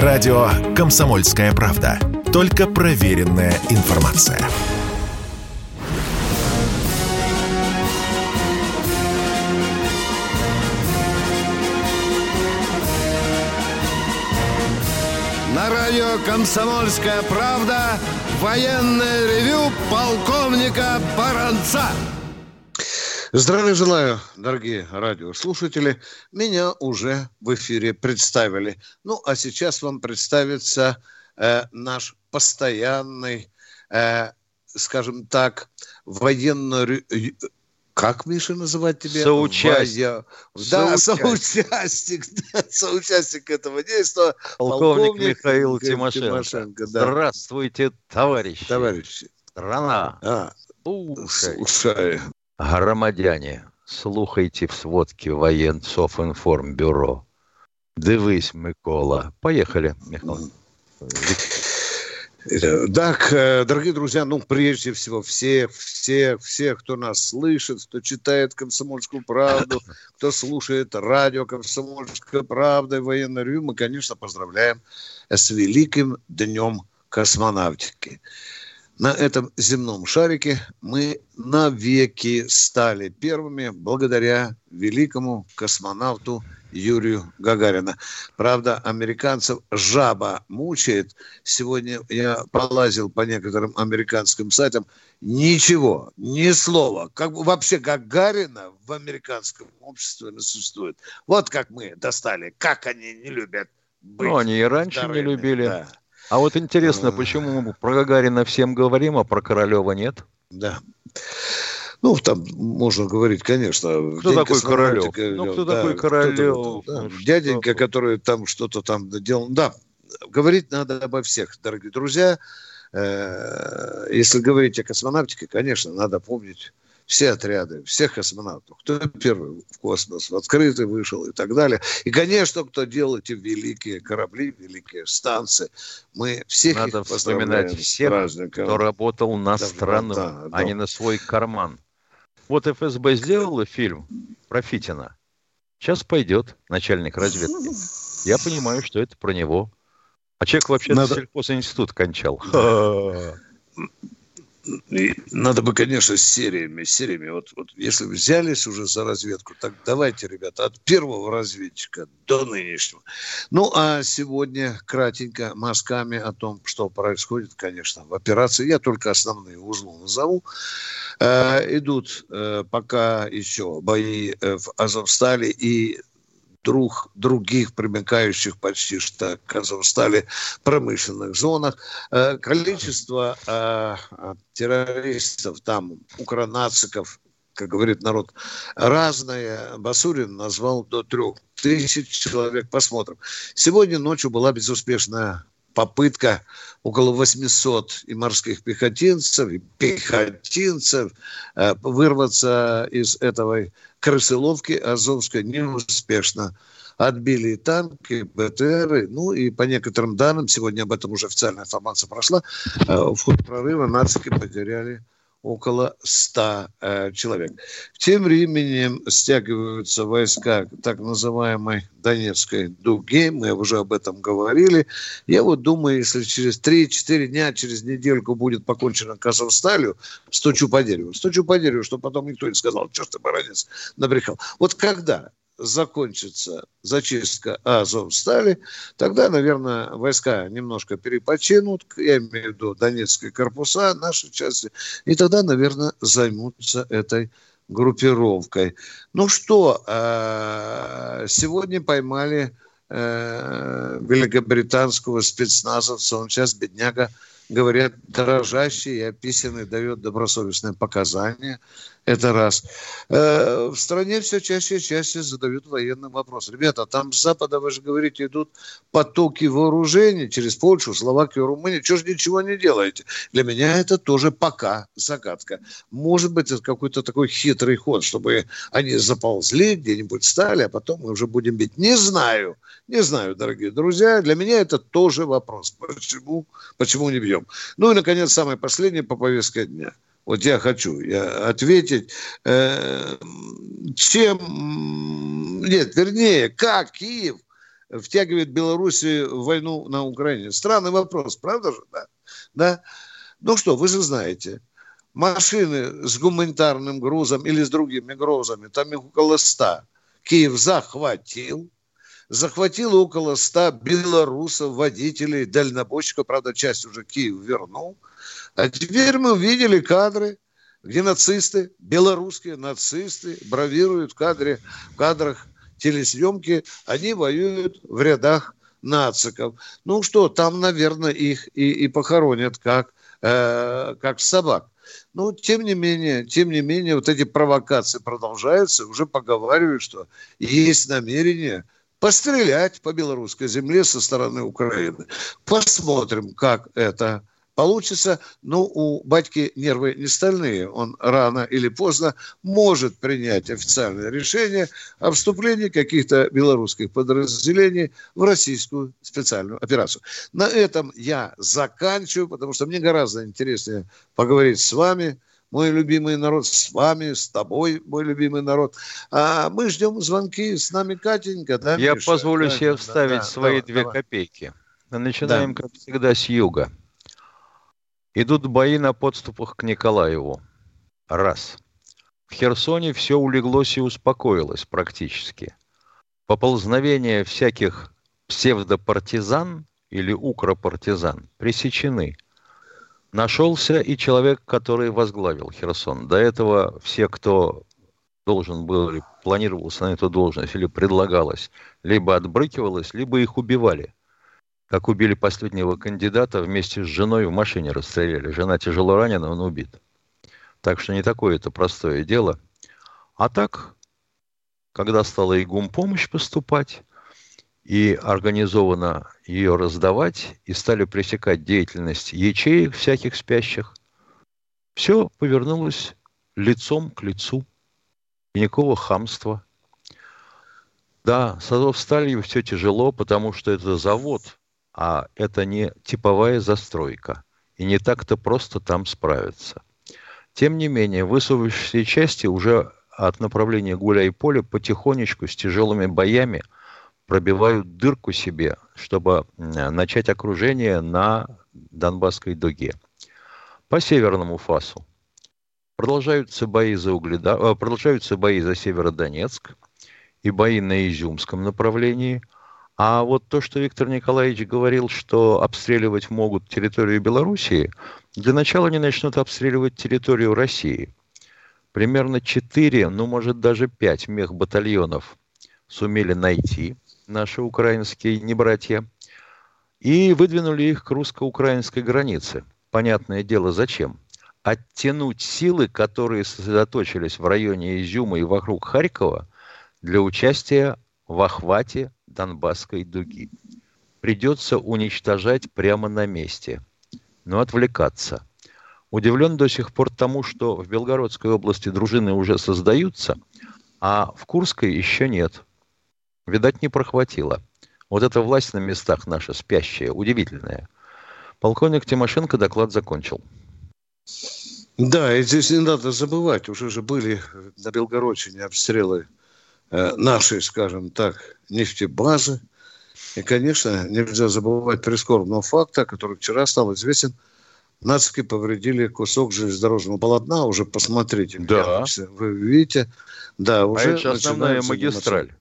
Радио «Комсомольская правда». Только проверенная информация. На радио «Комсомольская правда» военное ревю полковника Баранца. Здравия желаю, дорогие радиослушатели. Меня уже в эфире представили. Ну, а сейчас вам представится э, наш постоянный, э, скажем так, военный как, Миша, называть тебя? Соучастник. Да, соучастник. Соучастник этого действия. Полковник, полковник Михаил Тимошенко. Тимошенко да. Здравствуйте, товарищи. Товарищи. Страна. А, слушай. слушай. Громадяне, слухайте в сводке военсофинформбюро. Дивись, Микола. Поехали, Михаил. Так, э, дорогие друзья, ну, прежде всего, все, все, все, кто нас слышит, кто читает «Комсомольскую правду», кто слушает радио «Комсомольская правда» и военное ревю, мы, конечно, поздравляем с великим днем космонавтики. На этом земном шарике мы навеки стали первыми благодаря великому космонавту Юрию Гагарина. Правда, американцев жаба мучает. Сегодня я полазил по некоторым американским сайтам. Ничего, ни слова. Как, вообще Гагарина в американском обществе не существует. Вот как мы достали. Как они не любят быть Ну, они и раньше вторыми. не любили. Да. А вот интересно, почему мы про Гагарина всем говорим, а про Королева нет? Да. Ну, там можно говорить, конечно. Кто такой Королев? Ну, кто да, такой Королев? Да, дяденька, который там что-то там делал. Да, говорить надо обо всех, дорогие друзья. Э, если говорить о космонавтике, конечно, надо помнить все отряды, всех космонавтов, кто первый в космос в открытый вышел и так далее. И, конечно, кто делал эти великие корабли, великие станции. Мы всех Надо вспоминать всех, кто работал на да, страну, да, да, а не на свой карман. Вот ФСБ сделала фильм про Фитина. Сейчас пойдет начальник разведки. Я понимаю, что это про него. А человек вообще Надо... сельхозинститут кончал. И надо бы, конечно, с сериями, с сериями. Вот, вот если взялись уже за разведку, так давайте, ребята, от первого разведчика до нынешнего. Ну, а сегодня кратенько мазками о том, что происходит, конечно, в операции. Я только основные узлы назову. Э, идут э, пока еще бои э, в Азовстале и друг, других примыкающих почти что к Азовстали промышленных зонах. Э, количество э, террористов там, укронациков, как говорит народ, разное. Басурин назвал до трех тысяч человек. Посмотрим. Сегодня ночью была безуспешная попытка около 800 и морских пехотинцев, и пехотинцев э, вырваться из этой крысыловки Азовской неуспешно. Отбили танки, БТРы, ну и по некоторым данным, сегодня об этом уже официальная информация прошла, э, в ходе прорыва нацики потеряли около 100 э, человек. Тем временем стягиваются войска так называемой Донецкой дуги, мы уже об этом говорили. Я вот думаю, если через 3-4 дня, через недельку будет покончено Казахсталью, стучу по дереву. Стучу по дереву, чтобы потом никто не сказал, что ты, баранец, набрехал. Вот когда закончится зачистка Азовстали, тогда, наверное, войска немножко перепочинут, я имею в виду Донецкие корпуса, наши части, и тогда, наверное, займутся этой группировкой. Ну что, а, сегодня поймали э, великобританского спецназовца, он сейчас, бедняга, говорят, дрожащий и описанный дает добросовестные показания. Это раз. Э, в стране все чаще и чаще задают военный вопрос. Ребята, там с Запада, вы же говорите, идут потоки вооружений через Польшу, Словакию, Румынию. Чего же ничего не делаете? Для меня это тоже пока загадка. Может быть, это какой-то такой хитрый ход, чтобы они заползли, где-нибудь стали, а потом мы уже будем бить. Не знаю. Не знаю, дорогие друзья. Для меня это тоже вопрос. Почему, почему не бьем? Ну и, наконец, самое последнее по повестке дня – вот я хочу я ответить, э, чем, нет, вернее, как Киев втягивает Белоруссию в войну на Украине? Странный вопрос, правда же? Да? да? Ну что, вы же знаете, машины с гуманитарным грузом или с другими грузами, там их около ста, Киев захватил, захватил около ста белорусов, водителей, дальнобойщиков, правда, часть уже Киев вернул. А теперь мы увидели кадры, где нацисты, белорусские нацисты, бравируют в, кадре, в кадрах телесъемки, они воюют в рядах нациков. Ну что, там, наверное, их и, и похоронят как, э, как собак. Но, тем не менее, тем не менее, вот эти провокации продолжаются. Уже поговаривают, что есть намерение пострелять по белорусской земле со стороны Украины. Посмотрим, как это получится. Но у батьки нервы не стальные. Он рано или поздно может принять официальное решение о вступлении каких-то белорусских подразделений в российскую специальную операцию. На этом я заканчиваю, потому что мне гораздо интереснее поговорить с вами – мой любимый народ, с вами, с тобой, мой любимый народ. А мы ждем звонки, с нами Катенька, да, Я Миша? позволю да, себе вставить да, свои давай, две давай. копейки. Начинаем, да. как всегда, с юга. Идут бои на подступах к Николаеву. Раз. В Херсоне все улеглось и успокоилось практически. Поползновения всяких псевдопартизан или укропартизан пресечены. Нашелся и человек, который возглавил Херсон. До этого все, кто должен был или планировался на эту должность или предлагалось, либо отбрыкивалось, либо их убивали – как убили последнего кандидата, вместе с женой в машине расстреляли. Жена тяжело ранена, он убит. Так что не такое это простое дело. А так, когда стала и помощь поступать, и организованно ее раздавать, и стали пресекать деятельность ячеек всяких спящих, все повернулось лицом к лицу. И никакого хамства. Да, с Азовсталью все тяжело, потому что это завод – а это не типовая застройка, и не так-то просто там справиться. Тем не менее, высовывающиеся части уже от направления Гуляй-Поля потихонечку с тяжелыми боями пробивают дырку себе, чтобы начать окружение на Донбасской дуге. По северному фасу продолжаются бои за, Угледа... Э, продолжаются бои за Северодонецк и бои на Изюмском направлении – а вот то, что Виктор Николаевич говорил, что обстреливать могут территорию Белоруссии, для начала они начнут обстреливать территорию России. Примерно 4, ну может даже 5 мехбатальонов сумели найти наши украинские небратья и выдвинули их к русско-украинской границе. Понятное дело, зачем? Оттянуть силы, которые сосредоточились в районе Изюма и вокруг Харькова, для участия в охвате Донбасской дуги. Придется уничтожать прямо на месте, но отвлекаться. Удивлен до сих пор тому, что в Белгородской области дружины уже создаются, а в Курской еще нет. Видать, не прохватило. Вот эта власть на местах наша спящая, удивительная. Полковник Тимошенко доклад закончил. Да, и здесь не надо забывать, уже же были на Белгородчине обстрелы нашей, скажем так, нефтебазы. И, конечно, нельзя забывать прискорбного факта, который вчера стал известен. Нацики повредили кусок железнодорожного полотна. Уже посмотрите. Да. Вы видите. Да, уже а это основная магистраль.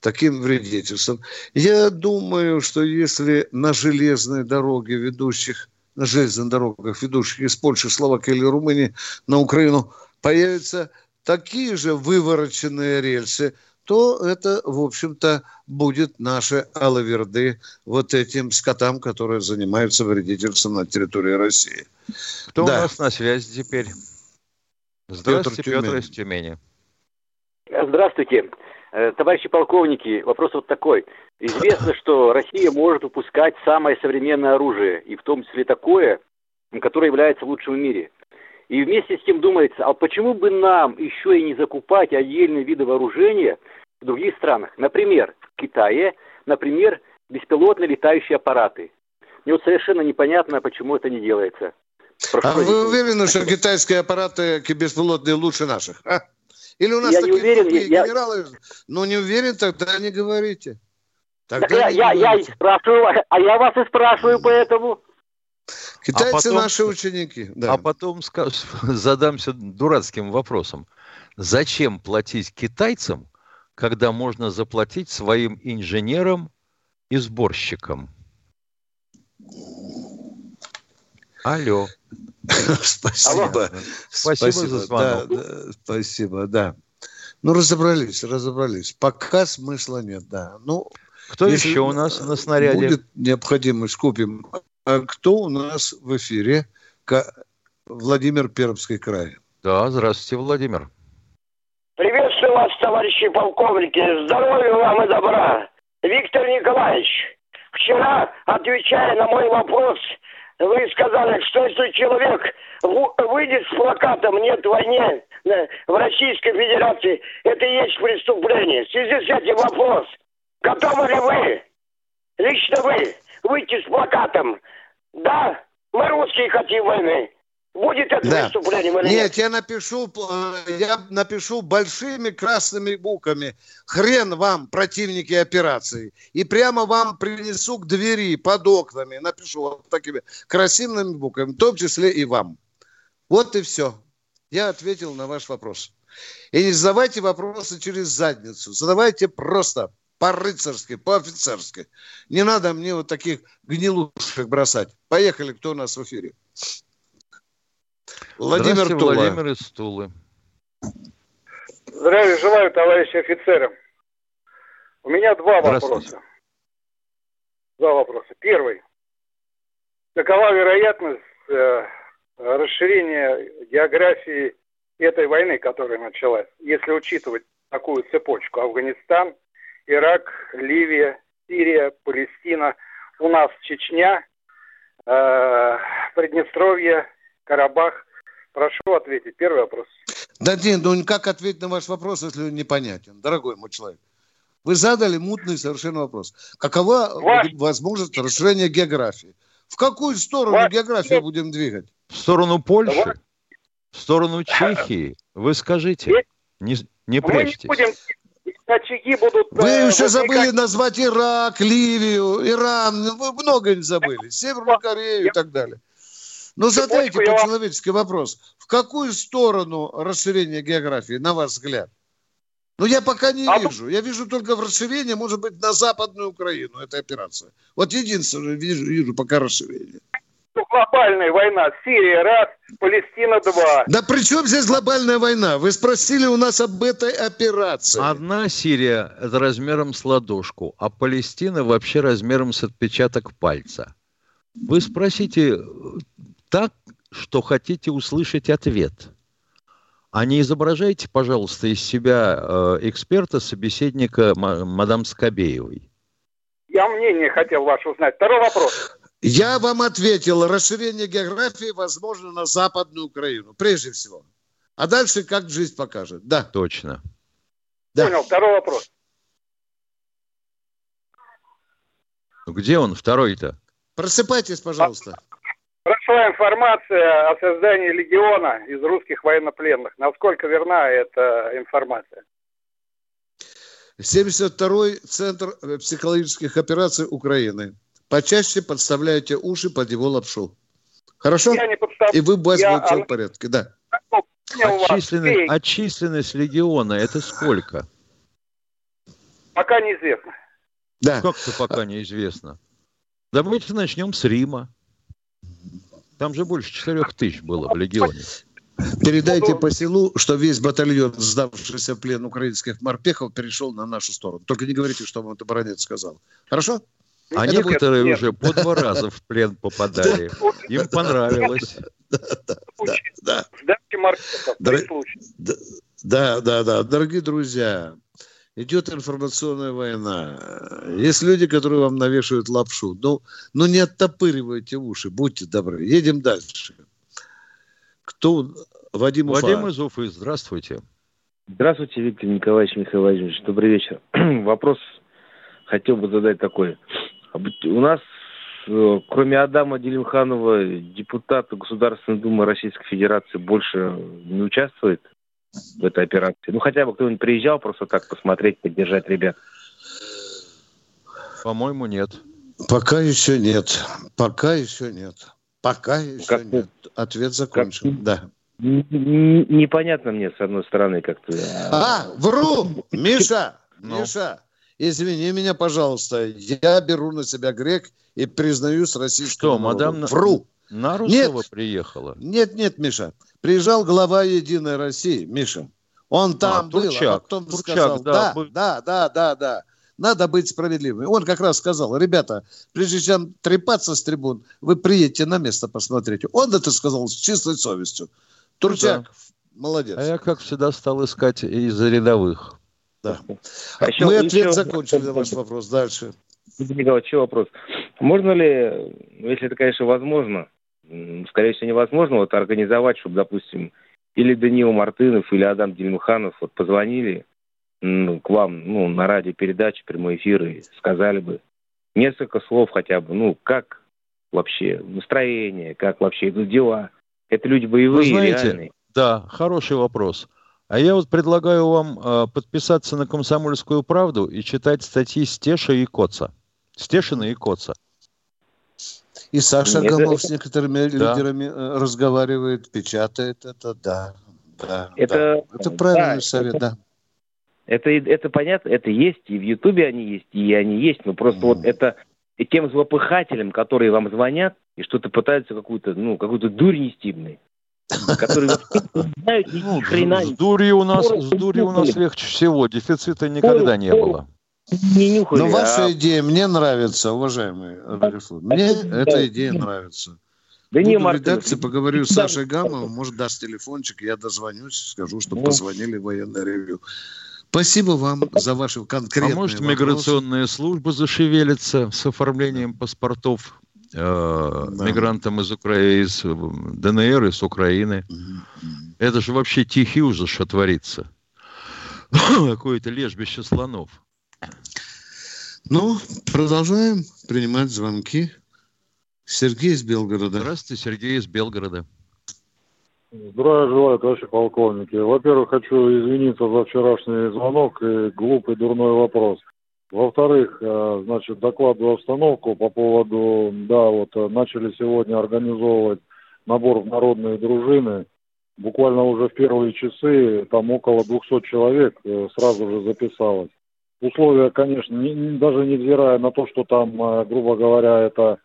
Таким вредительством. Я думаю, что если на железной дороге, ведущих, на железных дорогах, ведущих из Польши, Словакии или Румынии на Украину, появятся такие же вывороченные рельсы, то это, в общем-то, будет наши алаверды вот этим скотам, которые занимаются вредительством на территории России. Кто да. у нас на связи теперь? Здравствуйте, Петр, Петр из Тюмени. Здравствуйте. Э, товарищи полковники, вопрос вот такой. Известно, что Россия может выпускать самое современное оружие, и в том числе такое, которое является лучшим в мире. И вместе с тем думается, а почему бы нам еще и не закупать отдельные виды вооружения в других странах? Например, в Китае, например, беспилотные летающие аппараты. Мне вот совершенно непонятно, почему это не делается. Прошу а вы уверены, что китайские аппараты беспилотные лучше наших? А? Или у нас я такие не уверен, я... генералы? Ну, не уверен, тогда не говорите. Тогда я, я, я спрашиваю, а я вас и спрашиваю поэтому. Китайцы а потом, наши ученики. Да. А потом задамся дурацким вопросом. Зачем платить китайцам, когда можно заплатить своим инженерам и сборщикам? Алло. Спасибо. Спасибо за звонок. Да, спасибо, да. Ну, разобрались, разобрались. Пока смысла нет, да. Ну, Кто еще у нас на снаряде? Будет необходимость, купим. А кто у нас в эфире? Владимир Пермский край. Да, здравствуйте, Владимир. Приветствую вас, товарищи полковники. Здоровья вам и добра. Виктор Николаевич, вчера, отвечая на мой вопрос, вы сказали, что если человек выйдет с плакатом «Нет войне» в Российской Федерации, это и есть преступление. В связи с этим вопрос. Готовы ли вы, лично вы, выйти с плакатом «Да, мы русские хотим войны», Будет это да. преступлением или нет? Нет, я напишу, э, я напишу большими красными буквами «Хрен вам, противники операции». И прямо вам принесу к двери, под окнами. Напишу вот такими красивыми буквами, в том числе и вам. Вот и все. Я ответил на ваш вопрос. И не задавайте вопросы через задницу. Задавайте просто по-рыцарски, по-офицерски. Не надо мне вот таких гнилушек бросать. Поехали, кто у нас в эфире? Владимир Тула. Владимир из Тулы. Здравия желаю, товарищи офицеры. У меня два вопроса. Два вопроса. Первый. Какова вероятность э, расширения географии этой войны, которая началась, если учитывать такую цепочку? Афганистан, Ирак, Ливия, Сирия, Палестина, у нас Чечня, э, Приднестровье, Карабах – Прошу ответить. Первый вопрос. Да нет, ну как ответить на ваш вопрос, если он непонятен, дорогой мой человек? Вы задали мутный совершенно вопрос. Какова Ваш... возможность расширения географии? В какую сторону Ваш... географию будем двигать? В сторону Польши? Ваш... В сторону Чехии? Вы скажите. Не, не прячьтесь. Мы не будем очаги будут... Вы э, еще забыли назвать Ирак, Ливию, Иран, вы много не забыли, Северную Корею и так далее. Ну, задайте по-человечески вопрос. В какую сторону расширение географии, на ваш взгляд? Ну, я пока не а вижу. Я вижу только в расширении, может быть, на Западную Украину, эта операция. Вот единственное, вижу, вижу пока расширение. Ну, глобальная война. Сирия раз, Палестина два. Да при чем здесь глобальная война? Вы спросили у нас об этой операции. Одна Сирия – это размером с ладошку, а Палестина вообще размером с отпечаток пальца. Вы спросите так, что хотите услышать ответ. А не изображайте, пожалуйста, из себя э, эксперта, собеседника мадам Скобеевой. Я мнение хотел ваше узнать. Второй вопрос. Я вам ответил, расширение географии возможно на Западную Украину, прежде всего. А дальше как жизнь покажет. Да. Точно. Да. Понял. Второй вопрос. Где он, второй-то? Просыпайтесь, пожалуйста. Прошла информация о создании легиона из русских военнопленных. Насколько верна эта информация? 72-й Центр психологических операций Украины. Почаще подставляйте уши под его лапшу. Хорошо? Я не подстав... И вы будете я... в порядке, да. Отчисленность, отчисленность легиона это сколько? Пока неизвестно. Да. Как-то пока неизвестно. Давайте начнем с Рима. Там же больше четырех тысяч было в легионе. Передайте по селу, что весь батальон, сдавшийся в плен украинских морпехов, перешел на нашу сторону. Только не говорите, что вам это баронец сказал. Хорошо? А Это некоторые уже по два раза в плен попадали. Им понравилось. Да, да, да. Да, дорогие друзья, идет информационная война. Есть люди, которые вам навешивают лапшу. Ну, ну не оттопыривайте уши, будьте добры. Едем дальше. Кто? Вадим Уфа. Вадим из Уфы, здравствуйте. Здравствуйте, Виктор Николаевич Михаил Владимирович. Добрый вечер. Вопрос хотел бы задать такой. У нас, э, кроме Адама Делимханова, депутат Государственной Думы Российской Федерации больше не участвует в этой операции? Ну, хотя бы кто-нибудь приезжал просто так посмотреть, поддержать ребят. По-моему, нет. Пока еще нет. Пока еще нет. Пока еще как нет. Ответ закончен. Как... Да. Непонятно мне, с одной стороны, как-то. А, вру! Миша! Ну. Миша! Извини меня, пожалуйста. Я беру на себя грех и признаюсь российским Что, мадам Вру. Нарусова нет, приехала? Нет, нет, Миша. Приезжал глава Единой России, Миша. Он а, там а, был, Турчак, а потом Турчак, сказал, да, да, был... да, да, да, да. Надо быть справедливым. Он как раз сказал, ребята, прежде чем трепаться с трибун, вы приедете на место, посмотрите. Он это сказал с чистой совестью. Турчак, ну, да. молодец. А я, как всегда, стал искать из рядовых. Да. А еще, Мы ответ еще... закончили на ваш вопрос. Дальше. Николай, еще вопрос. Можно ли, ну, если это, конечно, возможно, скорее всего, невозможно, вот организовать, чтобы, допустим, или Даниил Мартынов, или Адам Дельмуханов вот позвонили ну, к вам ну, на радиопередаче, прямой эфир и сказали бы несколько слов хотя бы, ну, как вообще настроение, как вообще идут дела. Это люди боевые, Вы знаете, реальные. Да, хороший вопрос. А я вот предлагаю вам э, подписаться на «Комсомольскую правду» и читать статьи Стеша и Коца. Стешина и Коца. И Саша это, Гамов это... с некоторыми да. лидерами э, разговаривает, печатает это, да. да это, да. это правильный да, совет, это, да. Это, это понятно, это есть, и в Ютубе они есть, и они есть, но просто mm. вот это тем злопыхателям, которые вам звонят и что-то пытаются какую-то, ну, какую-то дурь нести, которые знают ни ну, хрена. С дурью у нас, с дурью у нас легче всего, дефицита никогда не было. Не нюхали, Но ваша а... идея мне нравится, уважаемый Рарифуд. Мне эта идея нравится. Да Буду не, в редакции, поговорю с Сашей Гамовым, может, даст телефончик, я дозвонюсь, скажу, что ну. позвонили в военное ревью. Спасибо вам за ваши конкретные А может, вопросы. миграционная служба зашевелится с оформлением паспортов э, да. мигрантам из, Укра... из ДНР, из Украины. Угу. Это же вообще тихий ужас, что творится. Какое-то лежбище слонов. Ну, продолжаем принимать звонки. Сергей из Белгорода. Здравствуйте, Сергей из Белгорода. Здравия желаю, товарищи полковники. Во-первых, хочу извиниться за вчерашний звонок и глупый дурной вопрос. Во-вторых, э, значит, докладываю обстановку по поводу, да, вот э, начали сегодня организовывать набор в народные дружины. Буквально уже в первые часы там около 200 человек э, сразу же записалось условия, конечно, не, даже невзирая на то, что там, грубо говоря, это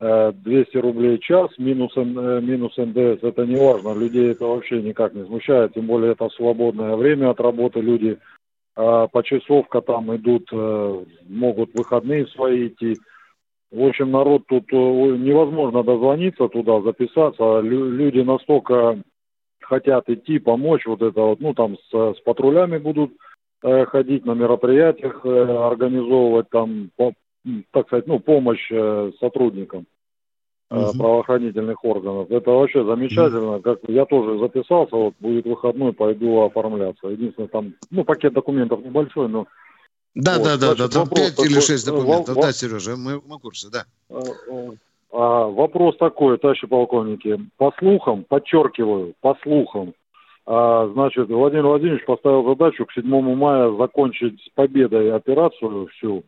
200 э, рублей в час минус, минус НДС, это не важно, людей это вообще никак не смущает, тем более это свободное время от работы, люди а, по часовка там идут, могут выходные свои идти. В общем, народ тут невозможно дозвониться туда, записаться. Люди настолько хотят идти, помочь, вот это вот, ну там с, с патрулями будут Э, ходить на мероприятиях, э, организовывать там, так сказать, ну, помощь э, сотрудникам угу. правоохранительных органов. Это вообще замечательно. Как я тоже записался, вот будет выходной, пойду оформляться. Единственное, там, ну, пакет документов небольшой, но да, вот, да, да, да, там пять или шесть документов, в, да, Сережа, мы, мы в курсе, да. А, вопрос такой, товарищи полковники, по слухам, подчеркиваю, по слухам, а, значит, Владимир Владимирович поставил задачу к 7 мая закончить с победой операцию всю.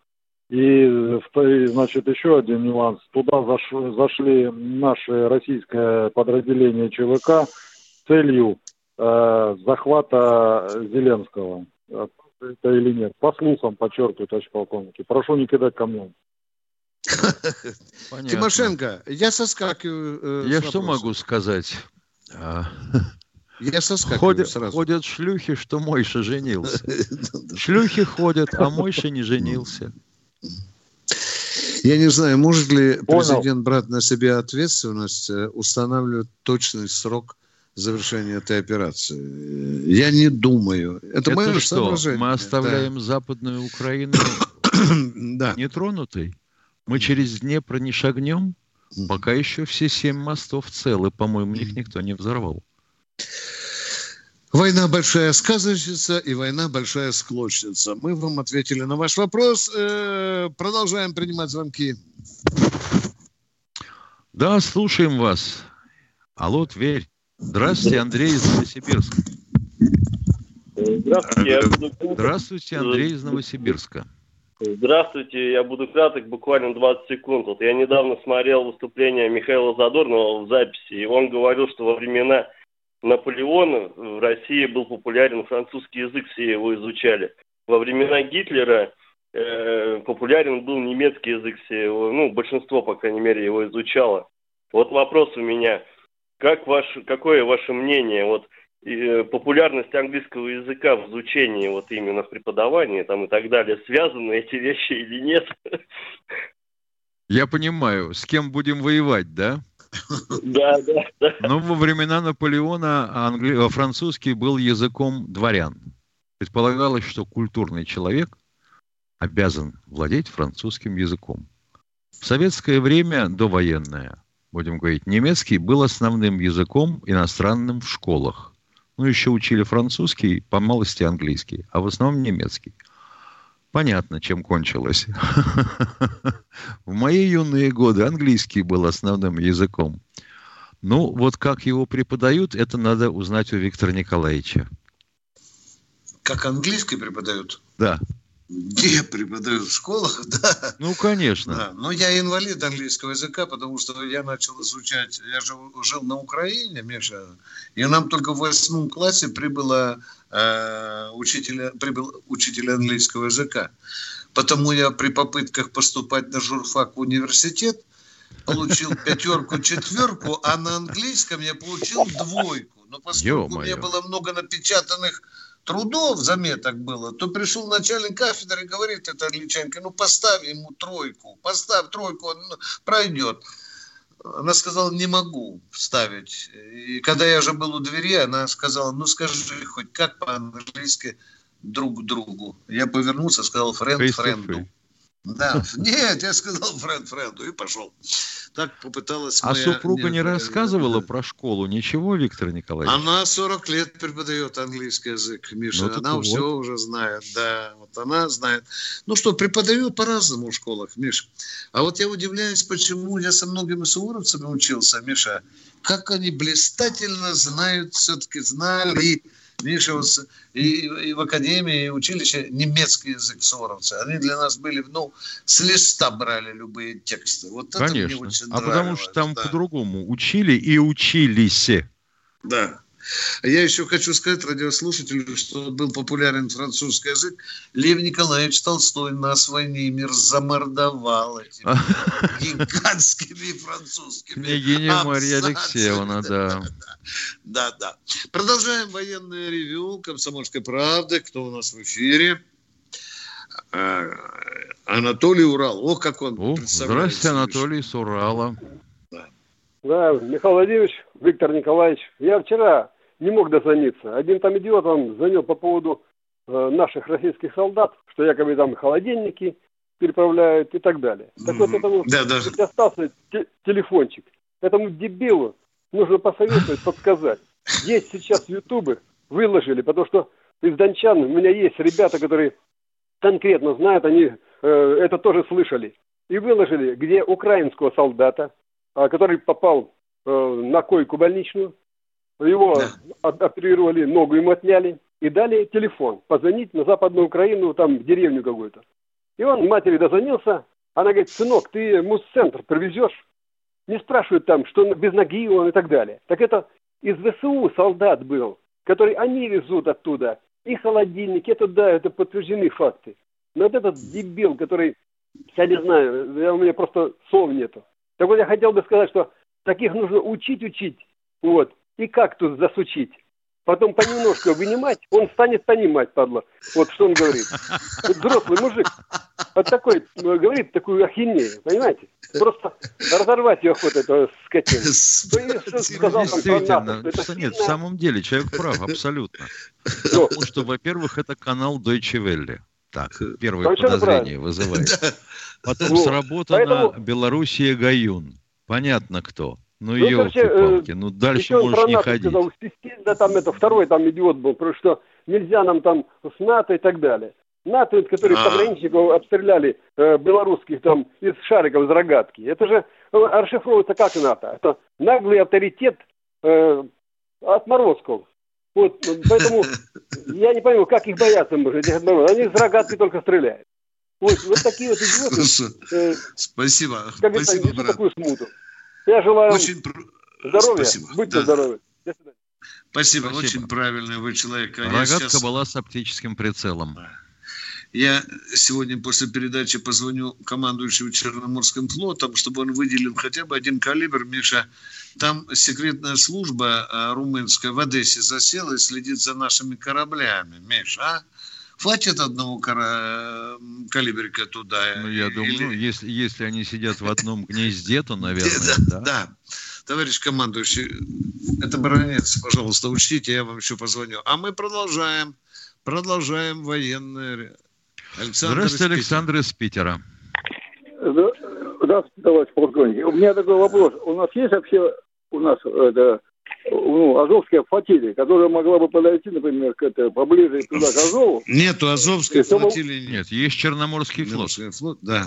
И, значит, еще один нюанс. Туда зашли наши российское подразделение ЧВК с целью э, захвата Зеленского. Это или нет? По слухам, подчеркиваю, товарищ полковники. Прошу не кидать камнем. Тимошенко, я соскакиваю. Э, я что могу сказать? А, я соскакиваю ходят, сразу. Ходят шлюхи, что Мойша женился. Шлюхи ходят, а Мойша не женился. Я не знаю, может ли президент брать на себя ответственность, э, устанавливать точный срок завершения этой операции. Я не думаю. Это, Это мое что? соображение. Мы оставляем да. Западную Украину да. нетронутой? Мы через Днепр не шагнем? Пока еще все семь мостов целы. По-моему, их никто не взорвал. Война большая сказочница и война большая склочница. Мы вам ответили на ваш вопрос. Э, продолжаем принимать звонки. Да, слушаем вас. Алло, Тверь. Здравствуйте, Андрей из Новосибирска. Здравствуйте. Здравствуйте, Андрей из Новосибирска. Здравствуйте, я буду краток, буквально 20 секунд. Вот я недавно смотрел выступление Михаила Задорнова в записи, и он говорил, что во времена Наполеона в России был популярен французский язык, все его изучали. Во времена Гитлера э, популярен был немецкий язык, все его, ну, большинство, по крайней мере, его изучало. Вот вопрос у меня, как ваш, какое ваше мнение, вот Э, популярность английского языка в изучении, вот именно в преподавании там и так далее, связаны эти вещи или нет? Я понимаю, с кем будем воевать, да? Да, да, да. Но во времена Наполеона англи... Э, французский был языком дворян. Предполагалось, что культурный человек обязан владеть французским языком. В советское время, довоенное, будем говорить, немецкий был основным языком иностранным в школах. Ну, еще учили французский, по малости английский, а в основном немецкий. Понятно, чем кончилось. В мои юные годы английский был основным языком. Ну, вот как его преподают, это надо узнать у Виктора Николаевича. Как английский преподают? Да. Где преподают в школах, да. Ну, конечно. Да. Но я инвалид английского языка, потому что я начал изучать, я жил, жил на Украине, Миша, и нам только в восьмом классе прибыло э, учителя, прибыл учитель английского языка. Потому я при попытках поступать на журфак в университет получил пятерку, четверку, а на английском я получил двойку. Но поскольку у меня было много напечатанных трудов, заметок было, то пришел начальник кафедры и говорит это Орличенко, ну поставь ему тройку, поставь тройку, он пройдет. Она сказала, не могу ставить. И когда я уже был у двери, она сказала, ну скажи хоть как по-английски друг другу. Я повернулся, сказал, френд френду. Да, нет, я сказал френд френду и пошел. Так попыталась А моя... супруга не рассказывала про школу? Ничего, Виктор Николаевич? Она 40 лет преподает английский язык, Миша. Ну, она вот. все уже знает, да. Вот она знает. Ну что, преподает по-разному в школах, Миша. А вот я удивляюсь, почему я со многими суворовцами учился, Миша. Как они блистательно знают, все-таки знали Миша вот, и, и в академии, и училище немецкий язык суворовцы. Они для нас были, ну, с листа брали любые тексты. Вот Конечно. это мне очень а потому что там да. по-другому учили и учились. Да. Я еще хочу сказать радиослушателю, что был популярен французский язык. Лев Николаевич Толстой нас войне мир замордовал этими гигантскими французскими Княгиня Мария Алексеевна, да. Да, да. Продолжаем военное ревю Комсомольской правды. Кто у нас в эфире? А, Анатолий Урал. О, как он О, Здравствуйте, Анатолий с Урала. Да, Михаил Владимирович, Виктор Николаевич, я вчера не мог дозвониться. Один там идиот, он звонил по поводу э, наших российских солдат, что якобы там холодильники переправляют и так далее. Так вот, этому да, даже... остался телефончик. Этому дебилу нужно посоветовать, подсказать. Есть сейчас ютубы, выложили, потому что из Дончан у меня есть ребята, которые конкретно знают, они э, это тоже слышали. И выложили, где украинского солдата, э, который попал э, на койку больничную, его да. оперировали, ногу ему отняли и дали телефон, позвонить на Западную Украину, там, в деревню какую-то. И он матери дозвонился, она говорит, сынок, ты муз-центр привезешь? Не спрашивают там, что без ноги он и так далее. Так это из ВСУ солдат был, который они везут оттуда. И холодильник, это да, это подтверждены факты. Но вот этот дебил, который, я не знаю, я, у меня просто слов нету. Так вот я хотел бы сказать, что таких нужно учить, учить. Вот и кактус засучить. Потом понемножку вынимать, он станет понимать, падла. Вот что он говорит. Взрослый мужик. Вот такой, ну, говорит такую ахинею, понимаете? Просто разорвать ее охота, этого скотина. Сказал, Действительно, что нет, в самом деле, человек прав, абсолютно. Потому что, во-первых, это канал Deutsche Welle. Так, первое подозрение вызывает. Потом сработано Белоруссия Гаюн. Понятно кто. Ну, ну елки-палки, э, ну дальше можешь не ходить. Сказал, да, там это второй там идиот был, потому что нельзя нам там с НАТО и так далее. НАТО, которые а. пограничников обстреляли э, белорусских там из шариков, из рогатки. Это же э, расшифровывается как НАТО. Это наглый авторитет э, отморозков. Вот, поэтому я не понимаю, как их бояться этих отморозков. Они из рогатки только стреляют. Вот, вот такие вот идиоты. Э, Спасибо. Как Спасибо, это, брат. такую смуту. Я желаю Очень... здоровья, Спасибо. будьте да. здоровы. До свидания. Спасибо. Спасибо, очень правильный вы человек. Рогатка сейчас... была с оптическим прицелом. Я сегодня после передачи позвоню командующему Черноморским флотом, чтобы он выделил хотя бы один калибр. Миша, там секретная служба а, румынская в Одессе засела и следит за нашими кораблями. Миша, а? Хватит одного кара... калибрика туда? Ну, я Или... думаю, если, если они сидят в одном гнезде, то, наверное, да. Да. Товарищ командующий, это баронец, пожалуйста, учтите, я вам еще позвоню. А мы продолжаем. Продолжаем военное. Александр Здравствуйте, из Александр из Питера. Здравствуйте, товарищ полковник. У меня такой вопрос. У нас есть вообще, у нас это, ну, Азовская флотилия, которая могла бы подойти, например, к это, поближе туда, к Азову? Нету Азовской флотилии. Нет, есть Черноморский флот. флот. Да.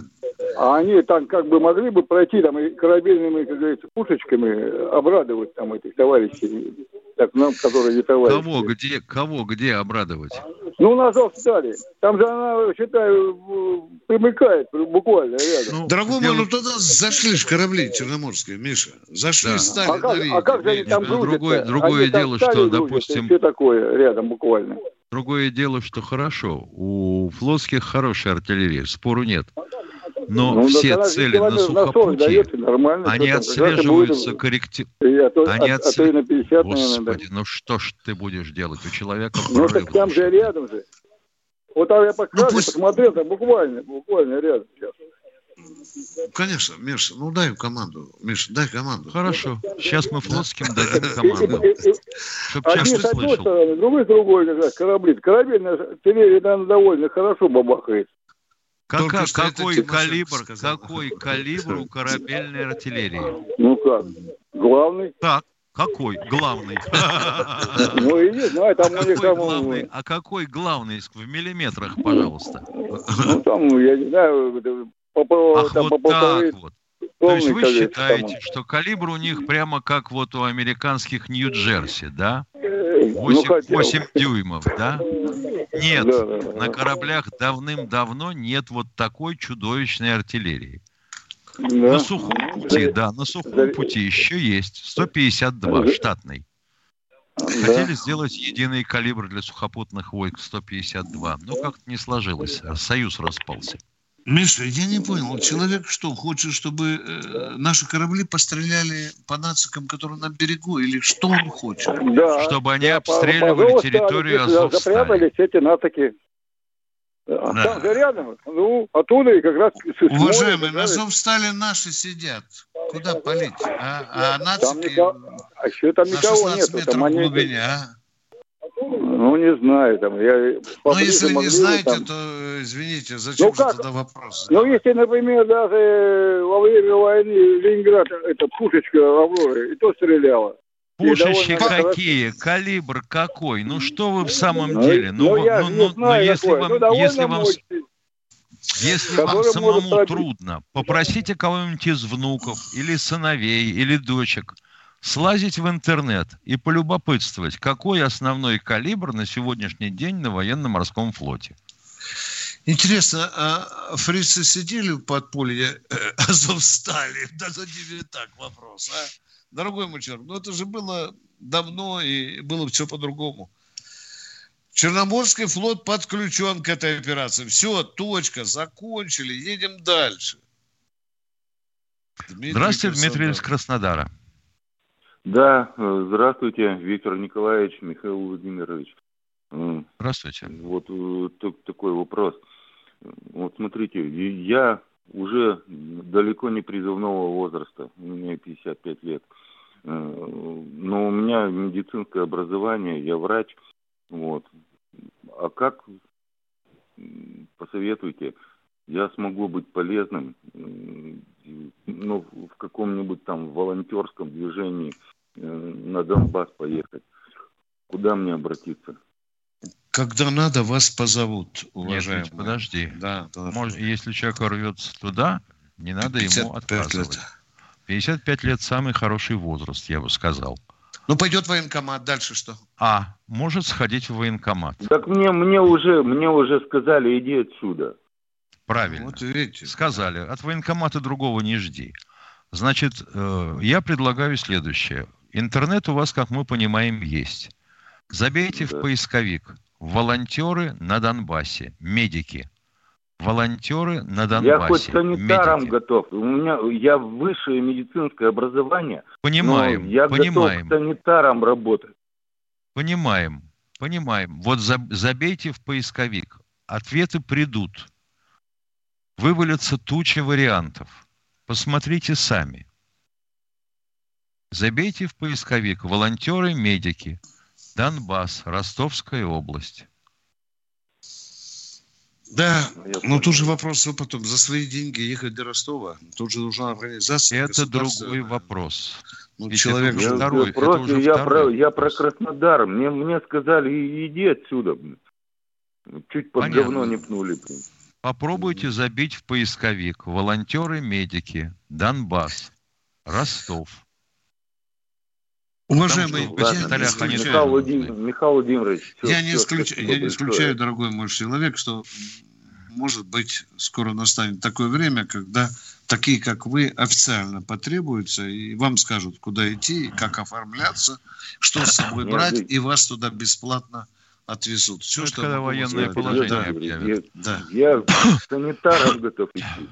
А они там как бы могли бы пройти там и корабельными, как говорится, пушечками обрадовать там этих товарищей, так нам, которые не товарищи. Кого, где, кого, где обрадовать? Ну, на Азов стали. Там же она, считаю, примыкает буквально рядом. Ну, Дорогой мой, ну туда зашли же корабли черноморские, Миша. Зашли, да. стали. А как, а как же они там грузятся? Другое, другое они дело, что, грузятся, допустим... Все такое рядом буквально. Другое дело, что хорошо. У флотских хорошая артиллерия, спору нет. Но ну, все цели на сухопутье, на они отслеживаются корректив... А то, они то и на 50, Господи, наверное, ну что ж ты будешь делать? У человека Ну так там же рядом же. Вот там я по ну, пусть... посмотрел, там буквально, буквально рядом сейчас. Конечно, Миша, ну дай команду. Миша, дай команду. Хорошо. Сейчас мы флотским дадим команду. Чтобы Один с одной стороны, другой с другой, как раз, корабли. Корабельная артиллерия, наверное, довольно хорошо бабахает. Как, какой калибр, какой калибр у корабельной артиллерии? Ну как, главный. Так, какой главный? Ну, и не знаю, там у них там... Главный, а какой главный в миллиметрах, пожалуйста? Ну, там, я не знаю, Ах, там, вот так вот. То есть вы считаете, там... что калибр у них прямо как вот у американских Нью-Джерси, да? 8, ну, 8 дюймов, да? Нет, да, да, да. на кораблях давным-давно нет вот такой чудовищной артиллерии. Да. На сухом пути, да, на сухом пути еще есть 152 штатный. Хотели сделать единый калибр для сухопутных войск 152, но как-то не сложилось, союз распался. Миша, я не понял, человек что, хочет, чтобы э, наши корабли постреляли по нацикам, которые на берегу, или что он хочет? Да, чтобы они да, обстреливали по, территорию Азовстали. Запрятались эти нацики. А да. Там же рядом, ну, оттуда и как раз... Уважаемые, на Азовстале наши сидят. Куда палить? А, а нацики там никого, а еще там никого нет. метров там в глубине, а? Ну, не знаю. Там, я ну, если не знаете, там... то, извините, зачем ну, как? же тогда вопрос? Ну, если, например, даже во время войны Ленинград, это пушечка Авроры, и то стреляла. Пушечки какие? Как... Калибр какой? Ну что вы в самом ну, деле? Ну, ну, я ну, ну, знаю, ну если вам, ну, если вам, если вам самому трудно, попросите кого-нибудь из внуков или сыновей или дочек – слазить в интернет и полюбопытствовать, какой основной калибр на сегодняшний день на военно-морском флоте. Интересно, а фрицы сидели в подполье э, Азовстали? Да задели так вопрос, а? Дорогой мой человек, ну это же было давно и было все по-другому. Черноморский флот подключен к этой операции. Все, точка, закончили, едем дальше. Дмитрий Здравствуйте, Краснодар. Дмитрий из Краснодара. Да, э, здравствуйте, Виктор Николаевич, Михаил Владимирович. Здравствуйте. Вот э, такой вопрос. Вот смотрите, я уже далеко не призывного возраста, у меня 55 лет. Э, но у меня медицинское образование, я врач. Вот. А как, посоветуйте, я смогу быть полезным ну, в каком-нибудь там волонтерском движении на Донбасс поехать. Куда мне обратиться? Когда надо, вас позовут, уважаемые. Нет, подожди. Да, Может, если человек рвется туда, не надо ему отказывать. Лет. 55 лет самый хороший возраст, я бы сказал. Ну, пойдет в военкомат, дальше что? А, может сходить в военкомат. Так мне, мне, уже, мне уже сказали, иди отсюда. Правильно. Вот видите. Сказали, от военкомата другого не жди. Значит, э, я предлагаю следующее. Интернет у вас, как мы понимаем, есть. Забейте да. в поисковик волонтеры на Донбассе, медики. Волонтеры на Донбассе. Я хоть санитаром медики. готов. У меня я высшее медицинское образование. Понимаем. Но я понимаем. готов санитаром работать. Понимаем. Понимаем. Вот забейте в поисковик. Ответы придут. Вывалятся тучи вариантов. Посмотрите сами. Забейте в поисковик волонтеры, медики. Донбасс, Ростовская область. Да, но тут же вопрос вы потом за свои деньги ехать до Ростова. Тут же нужна организация. Это другой вопрос. Ну, человек я, второй. Просто это я, про, я про Краснодар. Мне, мне сказали, иди отсюда. Чуть под Понятно. говно не пнули. Попробуйте забить в поисковик «Волонтеры-медики», «Донбасс», «Ростов». Уважаемый, что, я не исключаю, Михаил, Владимир, Михаил Владимирович, все, я, не все, исключаю, я не исключаю, дорогой мой человек, что может быть скоро настанет такое время, когда такие, как вы, официально потребуются, и вам скажут, куда идти, как оформляться, что с собой брать, и вас туда бесплатно отвезут. Все, что когда военное положение да, объявят. Да. Я санитаром готов идти.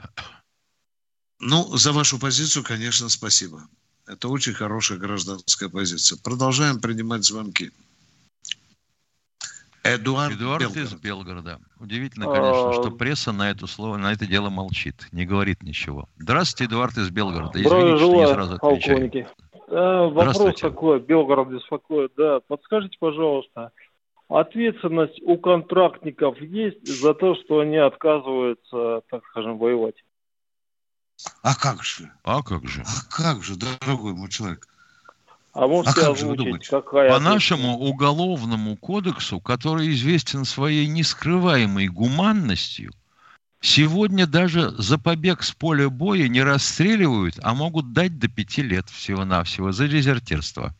Ну, за вашу позицию, конечно, спасибо. Это очень хорошая гражданская позиция. Продолжаем принимать звонки. Эдуард, Эдуард Белгород. из Белгорода. Удивительно, конечно, что а, пресса на это слово, на это дело молчит, не говорит ничего. Здравствуйте, Эдуард из Белгорода. Извините, что не сразу отвечаю. А, вопрос такой, Белгород беспокоит. Да, подскажите, пожалуйста, ответственность у контрактников есть за то, что они отказываются, так скажем, воевать? А как же? А как же? А как же, дорогой мой человек? А можете а озвучить, какая... По нашему уголовному кодексу, который известен своей нескрываемой гуманностью, сегодня даже за побег с поля боя не расстреливают, а могут дать до пяти лет всего-навсего за дезертирство.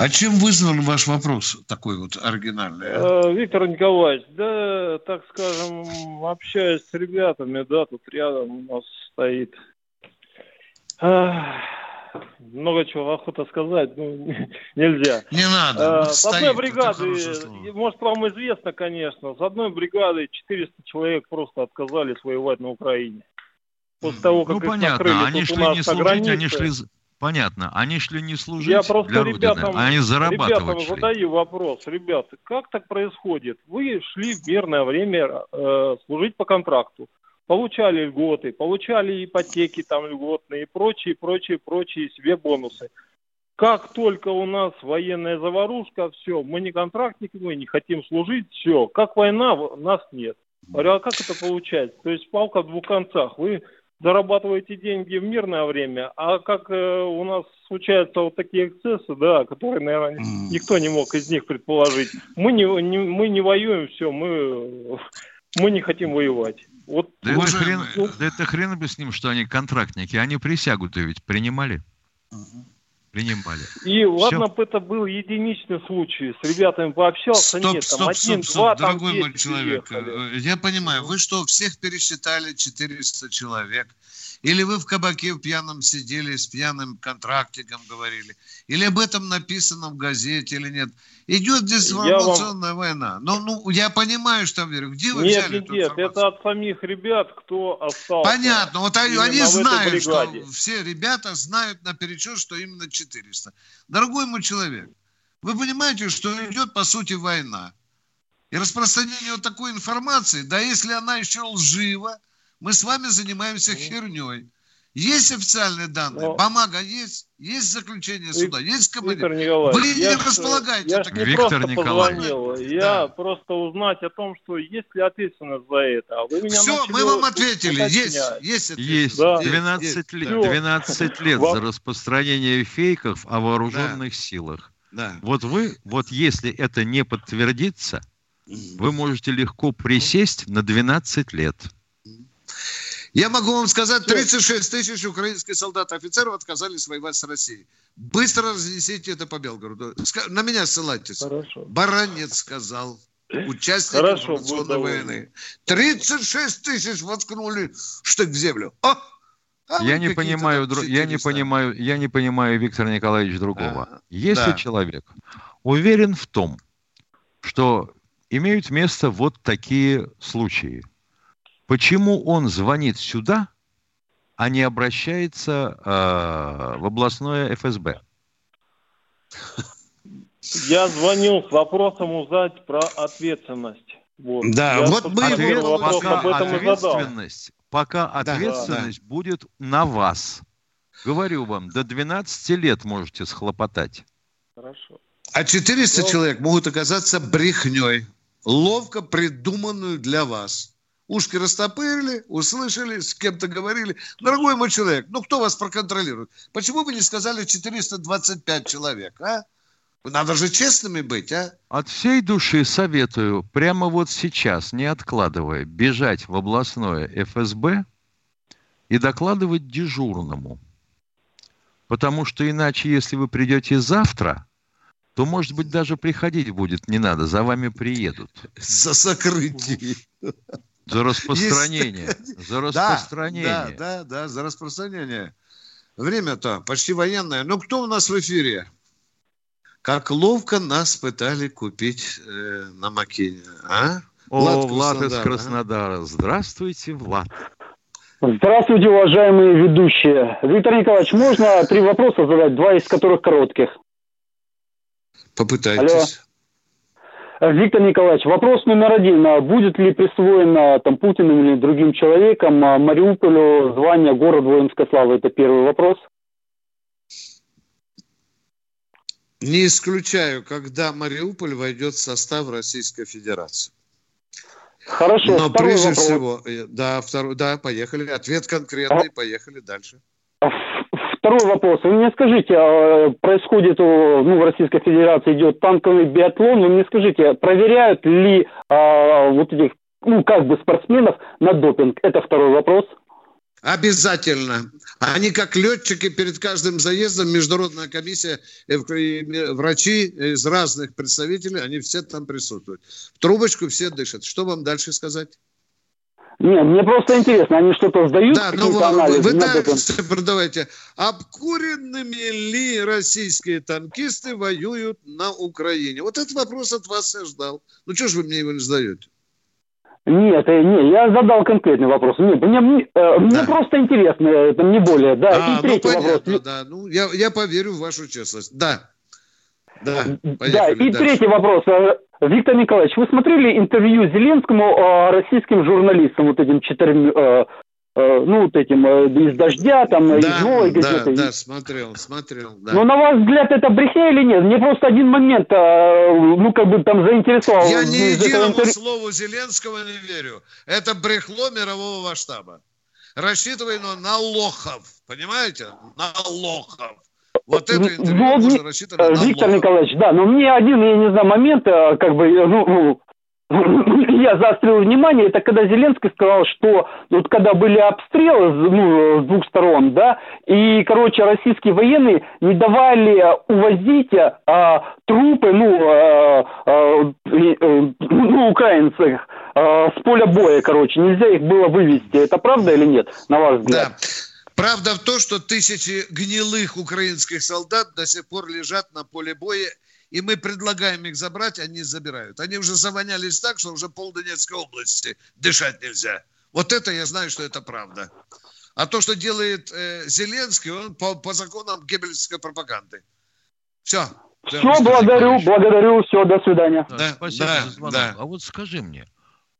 А чем вызван ваш вопрос такой вот оригинальный? А? Э, Виктор Николаевич, да, так скажем, общаясь с ребятами, да, тут рядом у нас стоит. много чего охота сказать, ну, нельзя. Не надо. А, с одной бригады, может, вам известно, конечно, с одной бригады 400 человек просто отказались воевать на Украине. После того, как ну, понятно, накрыли, они шли не служить, они шли Понятно. Они шли не служить Я просто для ребятам, Родины, а они зарабатывать ребятам шли. задаю вопрос. Ребята, как так происходит? Вы шли в мирное время э, служить по контракту. Получали льготы, получали ипотеки там льготные и прочие, прочие, прочие себе бонусы. Как только у нас военная заварушка, все, мы не контрактники, мы не хотим служить, все. Как война, нас нет. Говорю, а как это получается? То есть палка в двух концах. Вы зарабатываете деньги в мирное время, а как э, у нас случаются вот такие эксцессы, да, которые, наверное, никто не мог из них предположить. Мы не, не мы не воюем, все, мы мы не хотим воевать. Вот да, это хрен, да это хрен объясним, что они контрактники, они присягу-то ведь принимали. Угу принимали. И Все. ладно бы это был единичный случай. С ребятами пообщался, стоп, нет, там стоп, один, стоп, два, стоп, дорогой мой человек. Приехали. Э, я понимаю, вы что, всех пересчитали 400 человек? Или вы в кабаке в пьяном сидели, с пьяным контрактиком говорили? Или об этом написано в газете или нет? Идет дезинформационная вам... война. Ну, ну, я понимаю, что верю. Где вы нет, взяли нет, эту нет, это от самих ребят, кто остался. Понятно. Вот они, они знают, что все ребята знают наперечет, что именно 400. Дорогой мой человек, вы понимаете, что идет, по сути, война. И распространение вот такой информации, да если она еще лжива, мы с вами занимаемся ну. херней. Есть официальные данные? Но... Бумага есть? Есть заключение суда? Есть командир? Вы не располагаете. Я не Виктор просто Николаевич. позвонил. Я да. просто узнать о том, что есть ли ответственность за это. А вы меня Все, мы вам ответили. Есть, есть Есть. Да. 12 есть. лет, 12 лет за распространение фейков о вооруженных да. силах. Да. Вот вы, вот если это не подтвердится, вы можете легко присесть на 12 лет. Я могу вам сказать, 36 тысяч украинских солдат и офицеров отказались воевать с Россией. Быстро разнесите это по Белгороду. На меня ссылайтесь. Хорошо. Баранец сказал. участники Хорошо, информационной войны. 36 тысяч воткнули штык в землю. О! А я не понимаю, дру... я не понимаю, я не понимаю, Виктор Николаевич, другого. А, Если да. человек уверен в том, что имеют место вот такие случаи, почему он звонит сюда, а не обращается э, в областное ФСБ? Я звонил с вопросом узнать про ответственность. Вот. Да, Я вот мы ответ, пока об этом ответственность, пока ответственность да. будет на вас. Говорю вам, до 12 лет можете схлопотать. Хорошо. А 400 Но... человек могут оказаться брехней, ловко придуманную для вас. Ушки растопырили, услышали, с кем-то говорили. Дорогой мой человек, ну кто вас проконтролирует? Почему вы не сказали 425 человек, а? Надо же честными быть, а? От всей души советую прямо вот сейчас, не откладывая, бежать в областное ФСБ и докладывать дежурному. Потому что иначе, если вы придете завтра, то, может быть, даже приходить будет не надо, за вами приедут. За сокрытие. За распространение. За распространение. Да, да, да, за распространение. Время-то почти военное. Ну, кто у нас в эфире? Как ловко нас пытали купить э, на Макине, а? О, Влад, Влад из Краснодара. А? Здравствуйте, Влад. Здравствуйте, уважаемые ведущие. Виктор Николаевич, можно три вопроса задать, два из которых коротких? Попытайтесь. Алло. Виктор Николаевич, вопрос номер один. А будет ли присвоено там, Путиным или другим человеком а, Мариуполю звание город воинской славы? Это первый вопрос. Не исключаю, когда Мариуполь войдет в состав Российской Федерации. Хорошо. Но прежде вопрос. всего, э, да, второй, да, поехали. Ответ конкретный, поехали дальше. Второй вопрос. Вы мне скажите, а, происходит ну, в Российской Федерации идет танковый биатлон. Вы мне скажите, проверяют ли а, вот этих, ну, как бы спортсменов на допинг? Это второй вопрос. Обязательно. Они как летчики перед каждым заездом, международная комиссия, э, врачи из разных представителей, они все там присутствуют. В трубочку все дышат. Что вам дальше сказать? Нет, мне просто интересно, они что-то сдают? Да, ну вы, вы так продавайте. Обкуренными ли российские танкисты воюют на Украине? Вот этот вопрос от вас я ждал. Ну что же вы мне его не задаете? Нет, э, не, я задал конкретный вопрос. Нет, мне, мне, э, мне просто интересно, это не более. Да, а, и ну, третий понятно, вопрос. Да, ну, я, я поверю в вашу честность. Да. Да, да, и дальше. третий вопрос. Э, Виктор Николаевич, вы смотрели интервью Зеленскому российским журналистам, вот этим четырем, Э, ну, вот этим, э, из дождя, там, да, из новой газеты. Да, да, смотрел, смотрел, да. Но на ваш взгляд, это брехня или нет? Мне просто один момент, э, ну, как бы там заинтересовал. Я ни единому интервью... слову Зеленского не верю. Это брехло мирового масштаба. Рассчитывай на лохов, понимаете? На лохов. Вот это интервью ну, можно рассчитывать на Виктор лохов. Николаевич, да, но мне один, я не знаю, момент, как бы, ну, ну я заострил внимание, это когда Зеленский сказал, что вот когда были обстрелы ну, с двух сторон, да, и, короче, российские военные не давали увозить а, трупы, ну, а, а, ну, украинцев а, с поля боя, короче, нельзя их было вывести. Это правда или нет, на ваш взгляд? Да. Правда в том, что тысячи гнилых украинских солдат до сих пор лежат на поле боя и мы предлагаем их забрать, они забирают. Они уже завонялись так, что уже пол Донецкой области дышать нельзя. Вот это я знаю, что это правда. А то, что делает э, Зеленский, он по, по законам геббельской пропаганды. Все. Все, благодарю, благодарю, все, до свидания. Да, спасибо да, за звонок. Да. А вот скажи мне,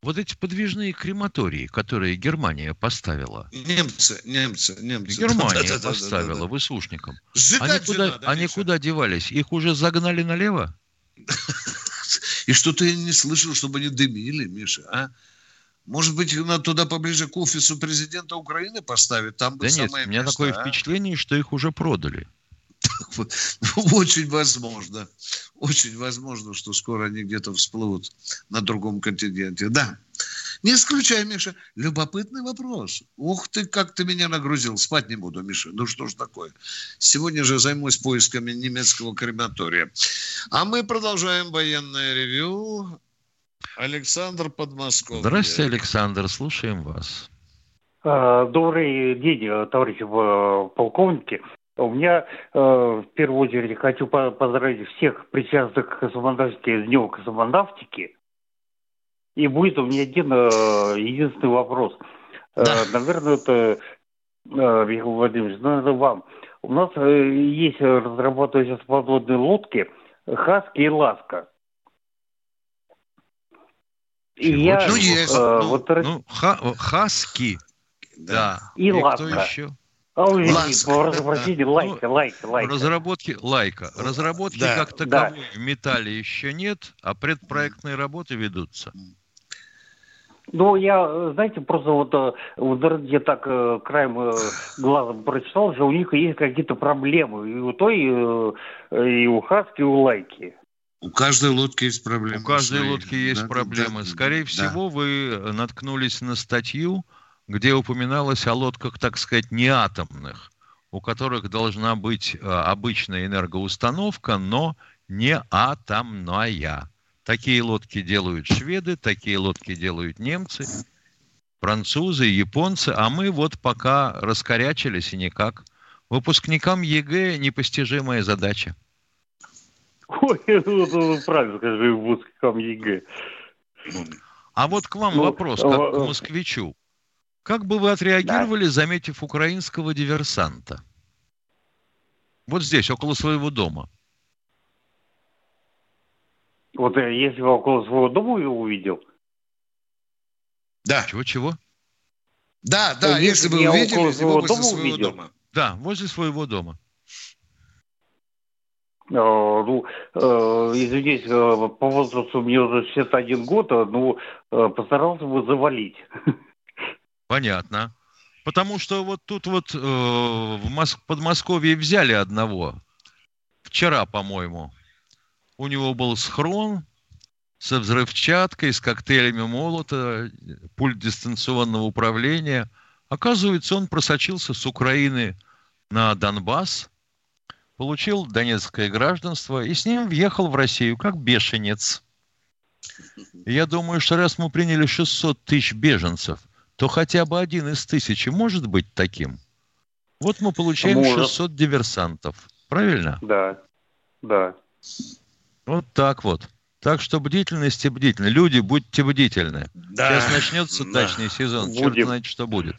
вот эти подвижные крематории, которые Германия поставила. Немцы, немцы, немцы. Германия да, да, поставила да, да, да. выслушникам. они куда, надо, они куда девались? Их уже загнали налево? И что ты не слышал, чтобы они дымили, Миша, а? Может быть, надо туда поближе к офису президента Украины поставить? Там да нет, у меня место, такое а? впечатление, что их уже продали. Очень возможно. Очень возможно, что скоро они где-то всплывут на другом континенте. Да. Не исключай, Миша. Любопытный вопрос. Ух ты, как ты меня нагрузил. Спать не буду, Миша. Ну что ж такое. Сегодня же займусь поисками немецкого крематория. А мы продолжаем военное ревю. Александр Подмосковье. Здравствуйте, Александр, слушаем вас. А, добрый день, товарищи полковники. У меня э, в первую очередь хочу поздравить всех причастных к космонавтике Днем космонавтики. И будет у меня один э, единственный вопрос. Э, да. Наверное, это, э, Михаил Владимирович, наверное, вам. У нас э, есть разрабатываются подводные лодки Хаски и Ласка. И я, ну, есть. Э, ну, вот, ну, ха, Хаски, да. И, и Ласка. Еще? Ой, простите, лайка, лайка, лайка. Разработки лайка. Разработки да, как таковой да. в металле еще нет, а предпроектные работы ведутся. Ну, я, знаете, просто вот, э, вот я так э, краем э, глаза прочитал, что у них есть какие-то проблемы. И у той, и у Хаски, и у Лайки. У каждой лодки есть проблемы. У каждой свои. лодки есть да, проблемы. Да, Скорее да. всего, вы наткнулись на статью, где упоминалось о лодках, так сказать, неатомных, у которых должна быть обычная энергоустановка, но не атомная. Такие лодки делают шведы, такие лодки делают немцы, французы, японцы, а мы вот пока раскорячились и никак. Выпускникам ЕГЭ непостижимая задача. Ой, ну, правильно скажи, выпускникам ЕГЭ. А вот к вам ну, вопрос, как к москвичу. Как бы вы отреагировали, да. заметив украинского диверсанта? Вот здесь, около своего дома. Вот если бы около своего дома его увидел. Да. Чего-чего? Да, да, если, если бы увидели, около своего дома своего увидел. дома. Да, возле своего дома. Э, ну, э, извините, э, по возрасту мне уже 61 год, а, ну, постарался бы завалить. Понятно. Потому что вот тут вот э, в Моск- Подмосковье взяли одного. Вчера, по-моему. У него был схрон со взрывчаткой, с коктейлями молота, пульт дистанционного управления. Оказывается, он просочился с Украины на Донбасс, получил донецкое гражданство и с ним въехал в Россию как бешенец. Я думаю, что раз мы приняли 600 тысяч беженцев, то хотя бы один из тысячи может быть таким. Вот мы получаем может. 600 диверсантов. Правильно? Да, да. Вот так вот. Так что бдительность и бдительность. Люди, будьте бдительны. Да. Сейчас начнется да. дачный сезон. Будем. Черт знает, что будет.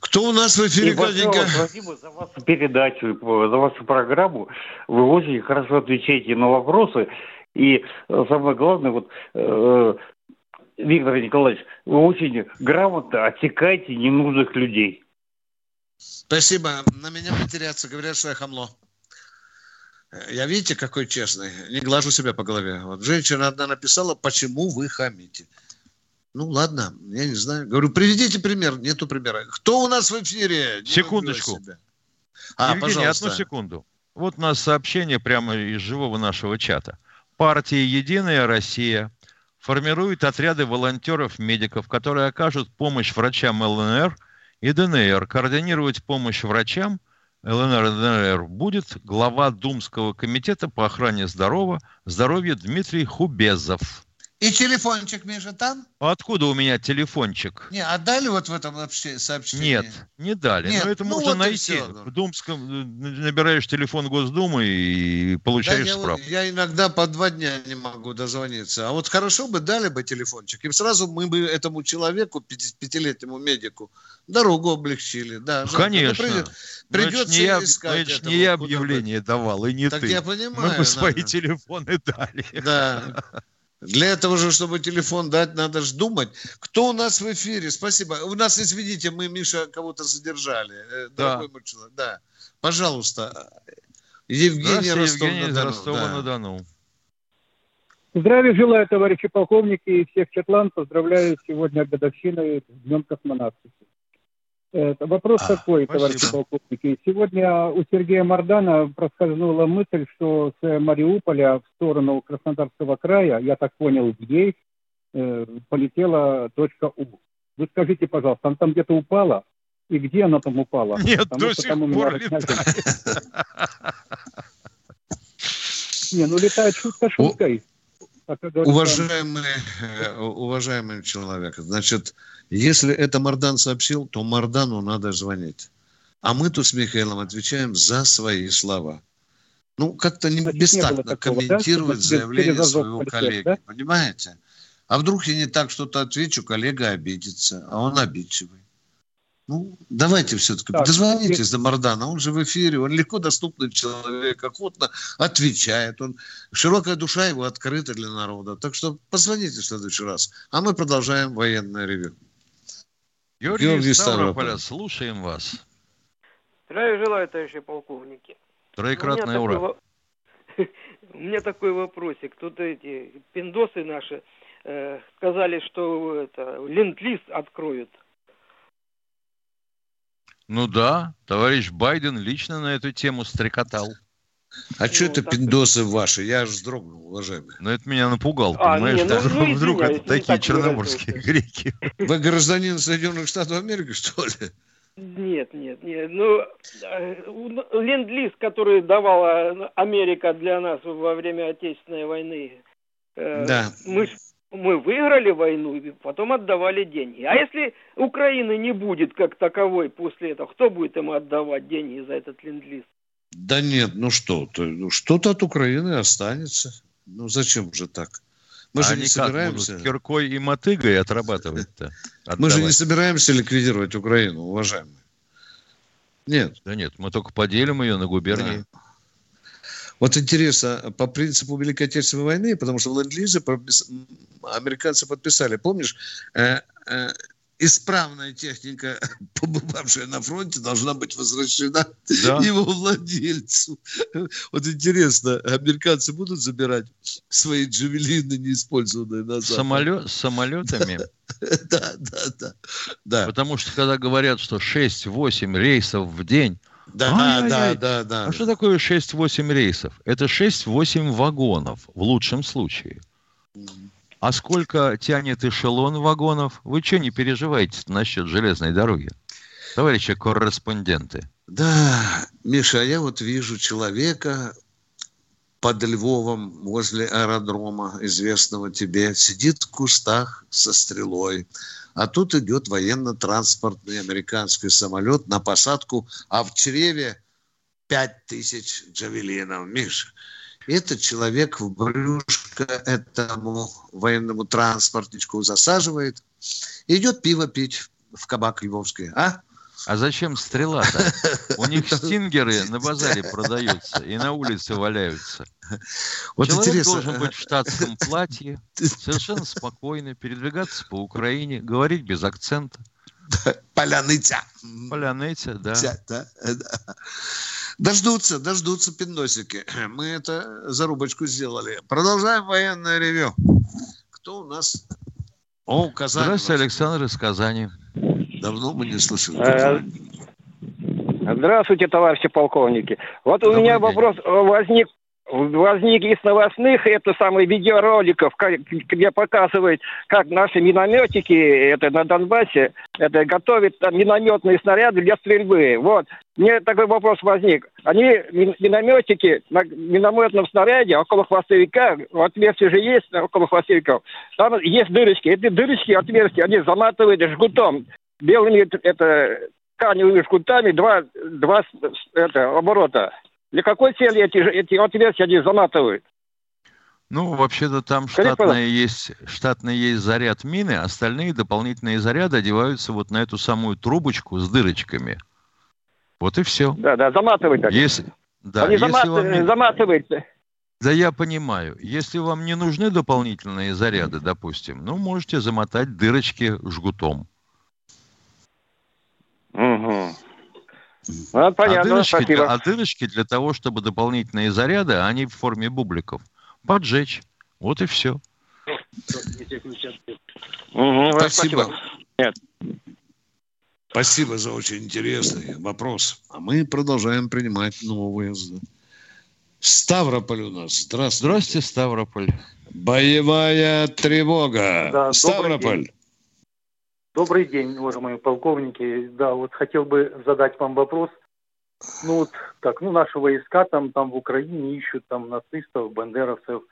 Кто у нас в эфире, Катенька? Спасибо за вашу передачу, за вашу программу. Вы очень хорошо отвечаете на вопросы. И самое главное, вот, э, Виктор Николаевич, вы очень грамотно отсекаете ненужных людей. Спасибо. На меня матерятся, говорят, что я хамло. Я видите, какой честный. Не глажу себя по голове. Вот женщина одна написала, почему вы хамите. Ну, ладно, я не знаю. Говорю, приведите пример. Нету примера. Кто у нас в эфире? Не Секундочку. А, Евгений, пожалуйста. одну секунду. Вот у нас сообщение прямо из живого нашего чата. Партия «Единая Россия» формирует отряды волонтеров-медиков, которые окажут помощь врачам ЛНР и ДНР, координировать помощь врачам – ЛНР и ДНР будет глава Думского комитета по охране здоровья, Дмитрий Хубезов. И телефончик, Миша, там? Откуда у меня телефончик? Не, отдали вот в этом сообщении? Нет, не дали. Нет, Но это ну можно вот найти. В Думском э, набираешь телефон Госдумы и получаешь да, справку. Я, иногда по два дня не могу дозвониться. А вот хорошо бы дали бы телефончик, и сразу мы бы этому человеку, пятилетнему медику, дорогу облегчили. Да, Конечно. Придет, придется не я, искать. Это не я объявление давал, и не так ты. я понимаю. Мы бы свои телефоны дали. Да. Для этого же, чтобы телефон дать, надо же думать. Кто у нас в эфире? Спасибо. У нас, извините, мы, Миша, кого-то задержали. Э, да. человек. Да. Пожалуйста. Евгений Ростов-на-Дону. Ростова-на-Дону. Да. Здравия желаю, товарищи полковники и всех Четлан. Поздравляю сегодня годовщиной Днем космонавтики. Вопрос а, такой, спасибо. товарищи полковники. Сегодня у Сергея Мардана проскользнула мысль, что с Мариуполя в сторону Краснодарского края, я так понял, Ейс, э, полетела точка У. Вы скажите, пожалуйста, она там где-то упала? И где она там упала? Нет, Потому до сих пор летает. Не, ну летает шутка шуткой. Уважаемый, э, уважаемый человек, значит, если это Мардан сообщил, то Мардану надо звонить. А мы тут с Михаилом отвечаем за свои слова. Ну, как-то не Значит, бестактно не комментировать да? заявление своего коллеги, да? понимаете? А вдруг я не так что-то отвечу, коллега обидится, а он обидчивый. Ну, давайте все-таки так, дозвонитесь до Мардана, он же в эфире, он легко доступный человек, охотно отвечает, он широкая душа его открыта для народа. Так что позвоните в следующий раз, а мы продолжаем военное ревю. Георгий, Георгий Ставрополя, слушаем вас. Здравия желаю, товарищи полковники. Троекратное ура. Такой... У меня такой вопросик. Тут эти пиндосы наши э, сказали, что это ленд-лиз откроют. Ну да, товарищ Байден лично на эту тему стрекотал. А ну, что это так... пиндосы ваши? Я аж вздрогнул, уважаемый. Ну, это меня напугал, а, понимаешь? Не, ну, вдруг, ну, вдруг это такие черноморские греки. Вы гражданин Соединенных Штатов Америки, что ли? Нет, нет, нет. Ну, э, ленд-лиз, который давала Америка для нас во время Отечественной войны, э, да. мы, мы выиграли войну и потом отдавали деньги. А если Украины не будет как таковой после этого, кто будет ему отдавать деньги за этот ленд-лиз? Да нет, ну что, ну что-то от Украины останется. Ну зачем же так? Мы а же не собираемся... Будут киркой и мотыгой отрабатывать-то? Мы же не собираемся ликвидировать Украину, уважаемые. Нет. Да нет, мы только поделим ее на губернии. Да. Вот интересно, по принципу Великой Отечественной войны, потому что в ленд-лизе американцы подписали, помнишь, э, э, исправная техника, побывавшая на фронте, должна быть возвращена да. его владельцу. Вот интересно, американцы будут забирать свои джавелины, неиспользованные назад? Самолет, с самолетами? Да, да, да, да. Потому что когда говорят, что 6-8 рейсов в день, да, да, да, да. А что такое 6-8 рейсов? Это 6-8 вагонов в лучшем случае. А сколько тянет эшелон вагонов? Вы что не переживаете насчет железной дороги? Товарищи корреспонденты. Да, Миша, я вот вижу человека под Львовом возле аэродрома, известного тебе, сидит в кустах со стрелой. А тут идет военно-транспортный американский самолет на посадку, а в чреве пять тысяч джавелинов. Миша, этот человек в брюшко этому военному транспортничку засаживает, идет пиво пить в кабак Львовский, а? А зачем стрела-то? У них стингеры на базаре продаются и на улице валяются. Вот Человек интересно. должен быть в штатском платье, совершенно спокойно передвигаться по Украине, говорить без акцента. Поляныця. Поляныця, да. да. Дождутся, дождутся пиндосики. Мы это зарубочку сделали. Продолжаем военное ревю. Кто у нас? О, Казань. Здравствуйте, Александр из Казани. Давно мы не слышали. Э, здравствуйте, товарищи полковники. Вот у меня вопрос возник возник из новостных, это самые видеороликов, где показывают, как наши минометики это на Донбассе это готовят там, минометные снаряды для стрельбы. Вот. Мне такой вопрос возник. Они, минометики, на минометном снаряде около хвостовика, отверстие же есть около хвостовиков, там есть дырочки. Эти дырочки, отверстия, они заматывают жгутом, белыми это, тканевыми жгутами, два, два это, оборота. Для какой цели эти, эти отверстия заматывают? Ну, вообще-то там штатная есть, штатный есть заряд мины, остальные дополнительные заряды одеваются вот на эту самую трубочку с дырочками. Вот и все. Да, да, заматывают. Если, да, Они если замат... вам... заматывают. Да я понимаю. Если вам не нужны дополнительные заряды, допустим, ну, можете замотать дырочки жгутом. Угу. Ну, понятно, а дырочки, спасибо. Для, а дырочки для того, чтобы дополнительные заряды, они в форме бубликов, поджечь. Вот и все. Угу, спасибо. Нет. Спасибо за очень интересный вопрос. А мы продолжаем принимать новые. Ставрополь у нас. Здравствуйте. Здравствуйте, Ставрополь. Боевая тревога. Да, Ставрополь. Добрый день, уважаемые полковники. Да, вот хотел бы задать вам вопрос. Ну вот так, ну наши войска там, там в Украине ищут там нацистов, бандеровцев.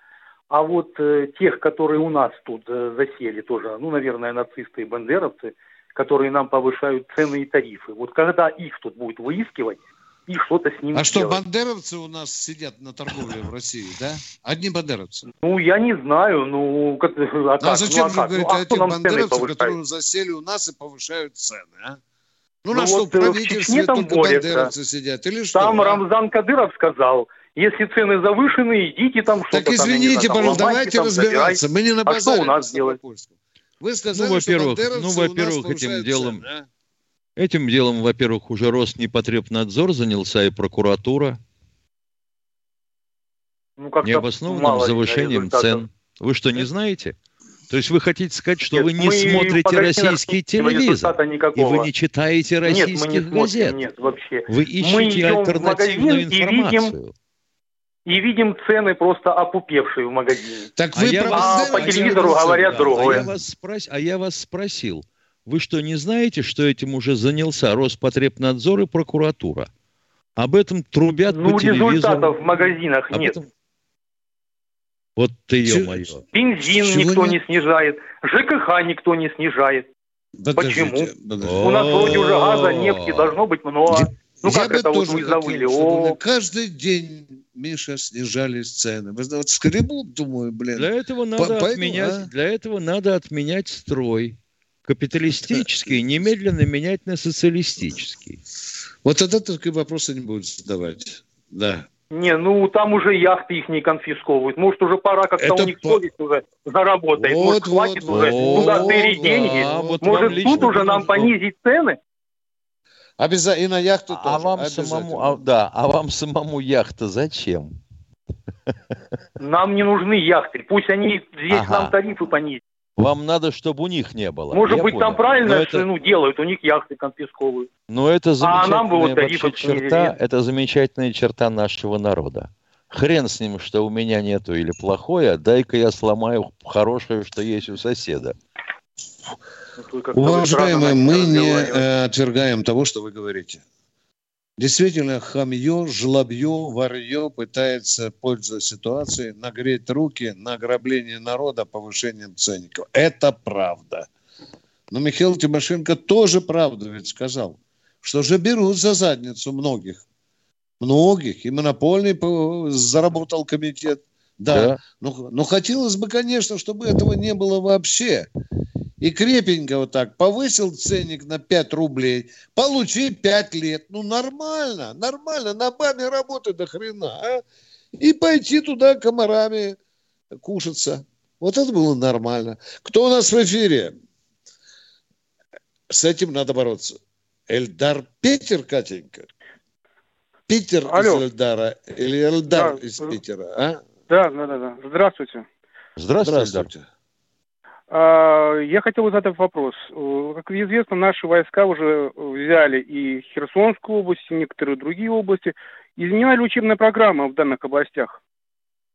А вот э, тех, которые у нас тут э, засели тоже, ну, наверное, нацисты и бандеровцы, которые нам повышают цены и тарифы. Вот когда их тут будет выискивать, и что-то с ними А делать. что, бандеровцы у нас сидят на торговле в России, да? Одни бандеровцы. Ну, я не знаю, ну, как, а, Ну, а как? зачем ну, а же как? говорить ну, о а цены бандеровцев, повышает? которые засели у нас и повышают цены, а? Ну, Ну на что, вот, в э, в правительстве Чечне там только борются. бандеровцы сидят, или что? Там а? Рамзан Кадыров сказал, если цены завышены, идите там что-то Так извините, там, пожалуйста, давайте там, разбираться. Мы не на забирайте. А что базаре у нас на делать? Вы сказали, Ну, что во-первых, ну, во-первых, этим делом, цены, а? Этим делом, во-первых, уже Роснепотребнадзор занялся и прокуратура Ну, необоснованным мало завышением цен. Вы что, не знаете? То есть вы хотите сказать, что Нет, вы не смотрите российский телевизор, и вы не читаете Нет, мы не российских смотрим, газет. нет, вообще. Вы Мы ищете альтернативную магазин и видим, информацию. и видим цены просто опупевшие в магазине. Так А я а вас- по телевизору а я- говорят а другое. я вас спрос- а я вас спросил, вы что, не знаете, что этим уже занялся Роспотребнадзор и прокуратура? Об этом трубят Ну, по телевизору. результатов в магазинах Об нет. этом- Вот ты, ё-моё. Бензин Чего никто нет? не снижает, ЖКХ никто не снижает. Подождите, Почему? подождите. У нас вроде уже газа, нефти должно быть много. Ну Я как бы это вот тоже вы хотел, завыли? каждый день, Миша, снижались цены. Вы знаете, вот скребу, думаю, блин. Для этого надо По- отменять, а? для этого надо отменять строй. Капиталистический немедленно менять на социалистический. Вот тогда только вопросы не будут задавать. Да. Не, ну там уже яхты их не конфисковывают. Может, уже пора как-то Это у них по- совесть уже заработает. Вот, Может, хватит вот, уже вот, туда тырить да, деньги. вот Может, лично тут уже нам понизить цены? Обязательно. И на яхту А тоже. вам самому, а, да, а вам самому яхта зачем? Нам не нужны яхты. Пусть они здесь Ага. нам тарифы понизят. Вам надо, чтобы у них не было. Может Я быть, там понял. правильно Но это, ну, делают, у них яхты конфисковывают. но это А нам бы вот замечательная вообще черта, это замечательная черта нашего народа. Хрен с ним, что у меня нету или плохое, дай-ка я сломаю хорошее, что есть у соседа. Вот Уважаемые, мы не э, отвергаем того, что вы говорите. Действительно, хамье, жлобье, варье пытается, пользуясь ситуацией, нагреть руки на ограбление народа повышением ценников. Это правда. Но Михаил Тимошенко тоже правду ведь сказал, что же берут за задницу многих. Многих. И монопольный по- заработал комитет. Да. Да. Ну, но хотелось бы, конечно, чтобы этого не было вообще. И крепенько вот так повысил ценник на 5 рублей, получи 5 лет. Ну, нормально, нормально, на баме работы до хрена, а? И пойти туда комарами кушаться. Вот это было нормально. Кто у нас в эфире? С этим надо бороться. Эльдар Питер, Катенька? Питер Алло. из Эльдара или Эльдар Да. из Питера, а? Да, да, да, да. Здравствуйте. Здравствуйте, Здравствуйте. А, Я хотел задать вопрос. Э, Как известно, наши войска уже взяли и Херсонскую область, и некоторые другие области. Изменена ли учебная программа в данных областях?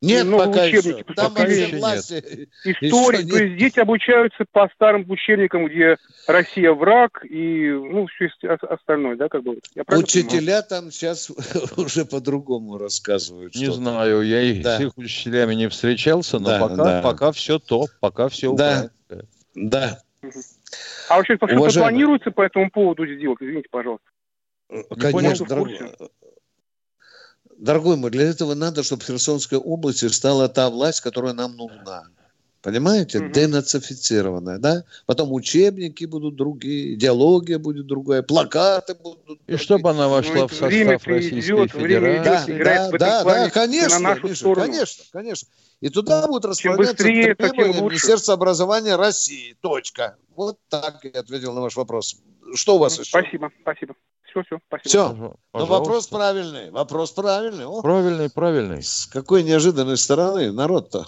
Нет, Новые пока учебники еще. Там поступили. все власти. Истории, Еще то есть дети обучаются по старым учебникам, где Россия враг и ну все остальное, да, как бы. Я правильно понимаю? Учителя там сейчас уже по-другому рассказывают. Не знаю, я и Да. с их учителями не встречался, но Да, пока, да. пока все топ, пока все Да. Да. А вообще что-то Уважаемый. планируется по этому поводу сделать? Извините, пожалуйста. Конечно, в дорогой, мой, для этого надо, чтобы в Херсонской области стала та власть, которая нам нужна. Понимаете? Мгм. Денацифицированная, да? Потом учебники будут другие, идеология будет другая, плакаты будут И другие. чтобы она вошла Ну, в это время состав Российской придет, время Федерации. Да, да, да, да, конечно, на нашу Миша, сторону. конечно, конечно. И туда будут распространяться быстрее, требования. Министерства образования России. Точка. Вот так я ответил на ваш вопрос. Что у вас еще? Спасибо, спасибо. Все, все, спасибо. Все. Пожалуйста. Ну, вопрос правильный. Вопрос правильный. О, Правильный, правильный. с какой неожиданной стороны народ-то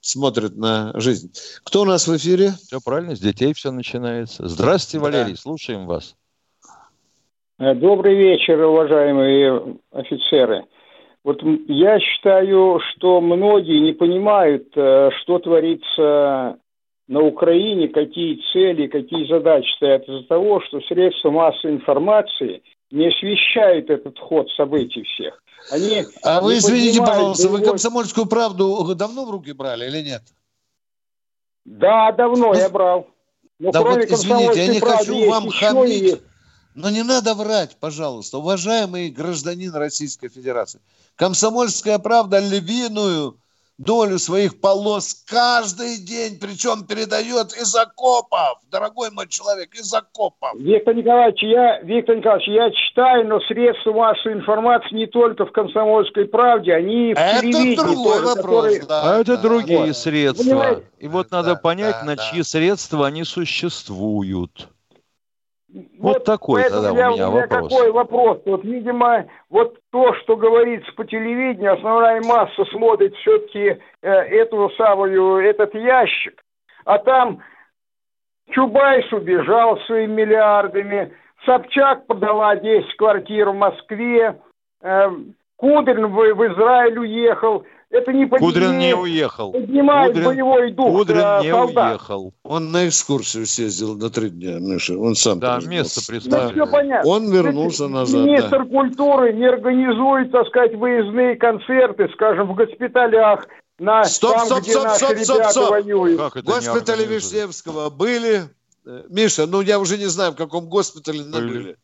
смотрит на жизнь. Кто у нас в эфире? Все правильно, с детей все начинается. Здравствуйте, Да. Валерий, слушаем вас. Э, Добрый вечер, уважаемые офицеры. Вот я считаю, что многие не понимают, э, что творится на Украине, какие цели, какие задачи стоят из-за того, что средства массовой информации не освещают этот ход событий всех. Они а вы извините, пожалуйста, вы комсомольскую правду давно в руки брали или нет? Да, давно ну, я брал. Но да вот, извините, я не хочу вам хамить, но не надо врать, пожалуйста, уважаемый гражданин Российской Федерации. Комсомольская правда львиную долю своих полос каждый день, причем передает из окопов, дорогой мой человек, из окопов. Виктор Николаевич, я, Виктор Николаевич, я читаю, но средства массовой информации не только в «Комсомольской правде», они в Это телевидении другой тоже, вопрос, которые... да. А это другие вот. средства. Понимаете? И вот надо да, понять, да, на чьи да. средства они существуют. Вот, вот такой тогда у меня, у меня вопрос. такой вопрос. Вот, видимо, вот то, что говорится по телевидению, основная масса смотрит все-таки э, эту самую, этот ящик, а там Чубайс убежал своими миллиардами, Собчак продала 10 квартир в Москве, э, Кудрин в, в Израиль уехал, это не Кудрин не уехал. Поднимает Кудрин, боевой дух Кудрин э, не солдат. уехал. Он на экскурсию съездил на три дня, Миша. Он сам Да, место представил. Да, Он вернулся назад. Министр да. культуры не организует, так сказать, выездные концерты, скажем, в госпиталях. На, стоп, там, стоп, где стоп, стоп, стоп, стоп. Воюют. Госпитали Вишневского были. Э, Миша, ну я уже не знаю, в каком госпитале были. были.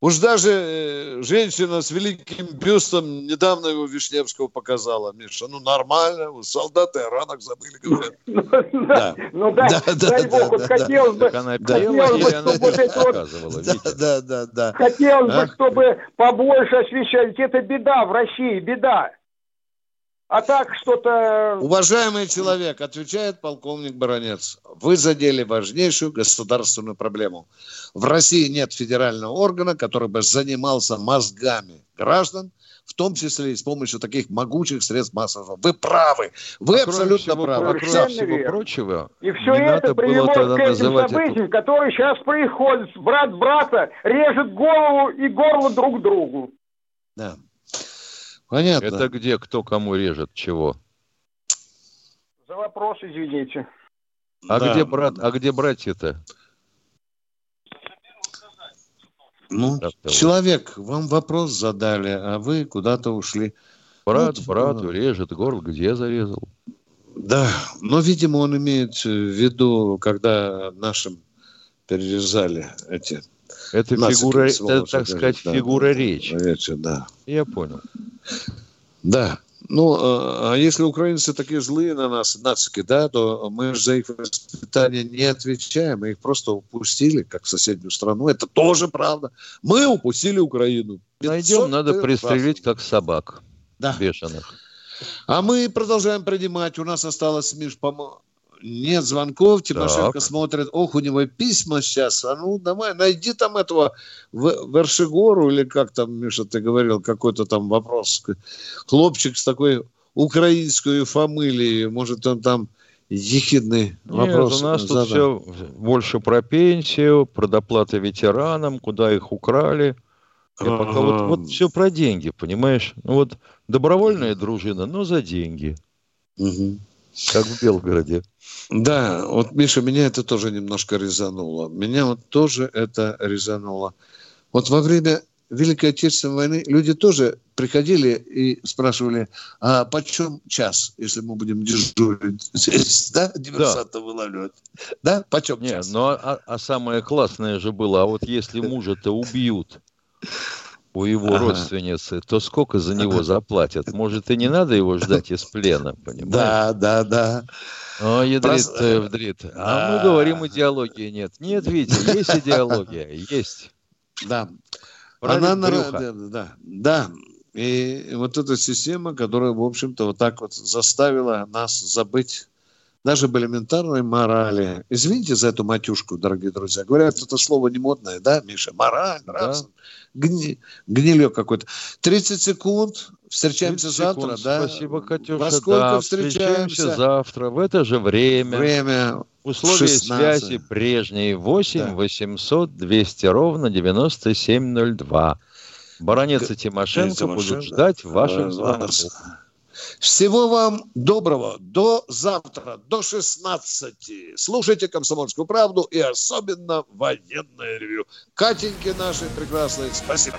Уж даже э, женщина с великим бюстом недавно его Вишневского показала, Миша. Ну, нормально, солдаты о ранах забыли, говорят. Ну, да, дай бог, вот хотелось бы, да, да, да. Хотелось бы, чтобы побольше освещали. Это беда в России, беда. А так что-то... Уважаемый человек, отвечает полковник Баранец, вы задели важнейшую государственную проблему. В России нет федерального органа, который бы занимался мозгами граждан, в том числе и с помощью таких могучих средств массового. Вы правы. Вы а абсолютно всего, правы. Кроме всего прочего, и все это привело к этим событиям, это... которые сейчас происходят. Брат брата режет голову и горло друг другу. Да. Понятно. Это где кто кому режет чего? За вопрос, извините. А да. где брат, а где братья-то? Ну, человек, вам вопрос задали, а вы куда-то ушли. Брат вот, брату режет горло, где зарезал? Да, но, видимо, он имеет в виду, когда нашим перерезали эти это фигура, это, так сказать, да, фигура да, речи. речи. Да. Я понял. Да. Ну, а, а если украинцы такие злые на нас, нацики, да, то мы же за их воспитание не отвечаем, мы их просто упустили, как соседнюю страну. Это тоже правда. Мы упустили Украину. Найдем, надо пристрелить, как собак да. бешеных. А мы продолжаем принимать. У нас осталось, Миш, по нет звонков, Тимошенко так. смотрит, ох, у него письма сейчас, а ну давай, найди там этого Вершигору, или как там, Миша, ты говорил, какой-то там вопрос, хлопчик с такой украинской фамилией, может, он там ехидный вопрос Нет, у нас задал. тут все больше про пенсию, про доплаты ветеранам, куда их украли. Я пока вот, вот все про деньги, понимаешь? Ну вот добровольная дружина, но за деньги. Угу. Как в Белгороде. Да, вот, Миша, меня это тоже немножко резануло. Меня вот тоже это резануло. Вот во время Великой Отечественной войны люди тоже приходили и спрашивали, а почем час, если мы будем дежурить здесь, да, диверсанта да. вылавливать? Да, почем Нет, час? Ну, а, а самое классное же было, а вот если мужа-то убьют, у его ага. родственницы, то сколько за него заплатят? Может, и не надо его ждать из плена, понимаешь? Да, да, да. О, ядрит, Прос... Э, вдрит. А мы говорим, идеологии нет. Нет, Витя, есть идеология, есть. Да. Она, да, да, да. И вот эта система, которая, в общем-то, вот так вот заставила нас забыть даже об элементарной морали. Извините за эту матюшку, дорогие друзья. Говорят, это слово не модное, да, Миша? Мораль. Да. Гни, гнилье какое-то. 30 секунд. Встречаемся завтра, секунд. да? Спасибо, Катюша. Во сколько да, встречаемся? встречаемся завтра, в это же время. Время. Условия 16. связи прежние. 8 да. 800 200 ровно 9702. Баронец и Тимошенко, Тимошенко будут ждать ваших звонков. Всего вам доброго. До завтра, до 16. Слушайте «Комсомольскую правду» и особенно военное ревю. Катеньки наши прекрасные, спасибо.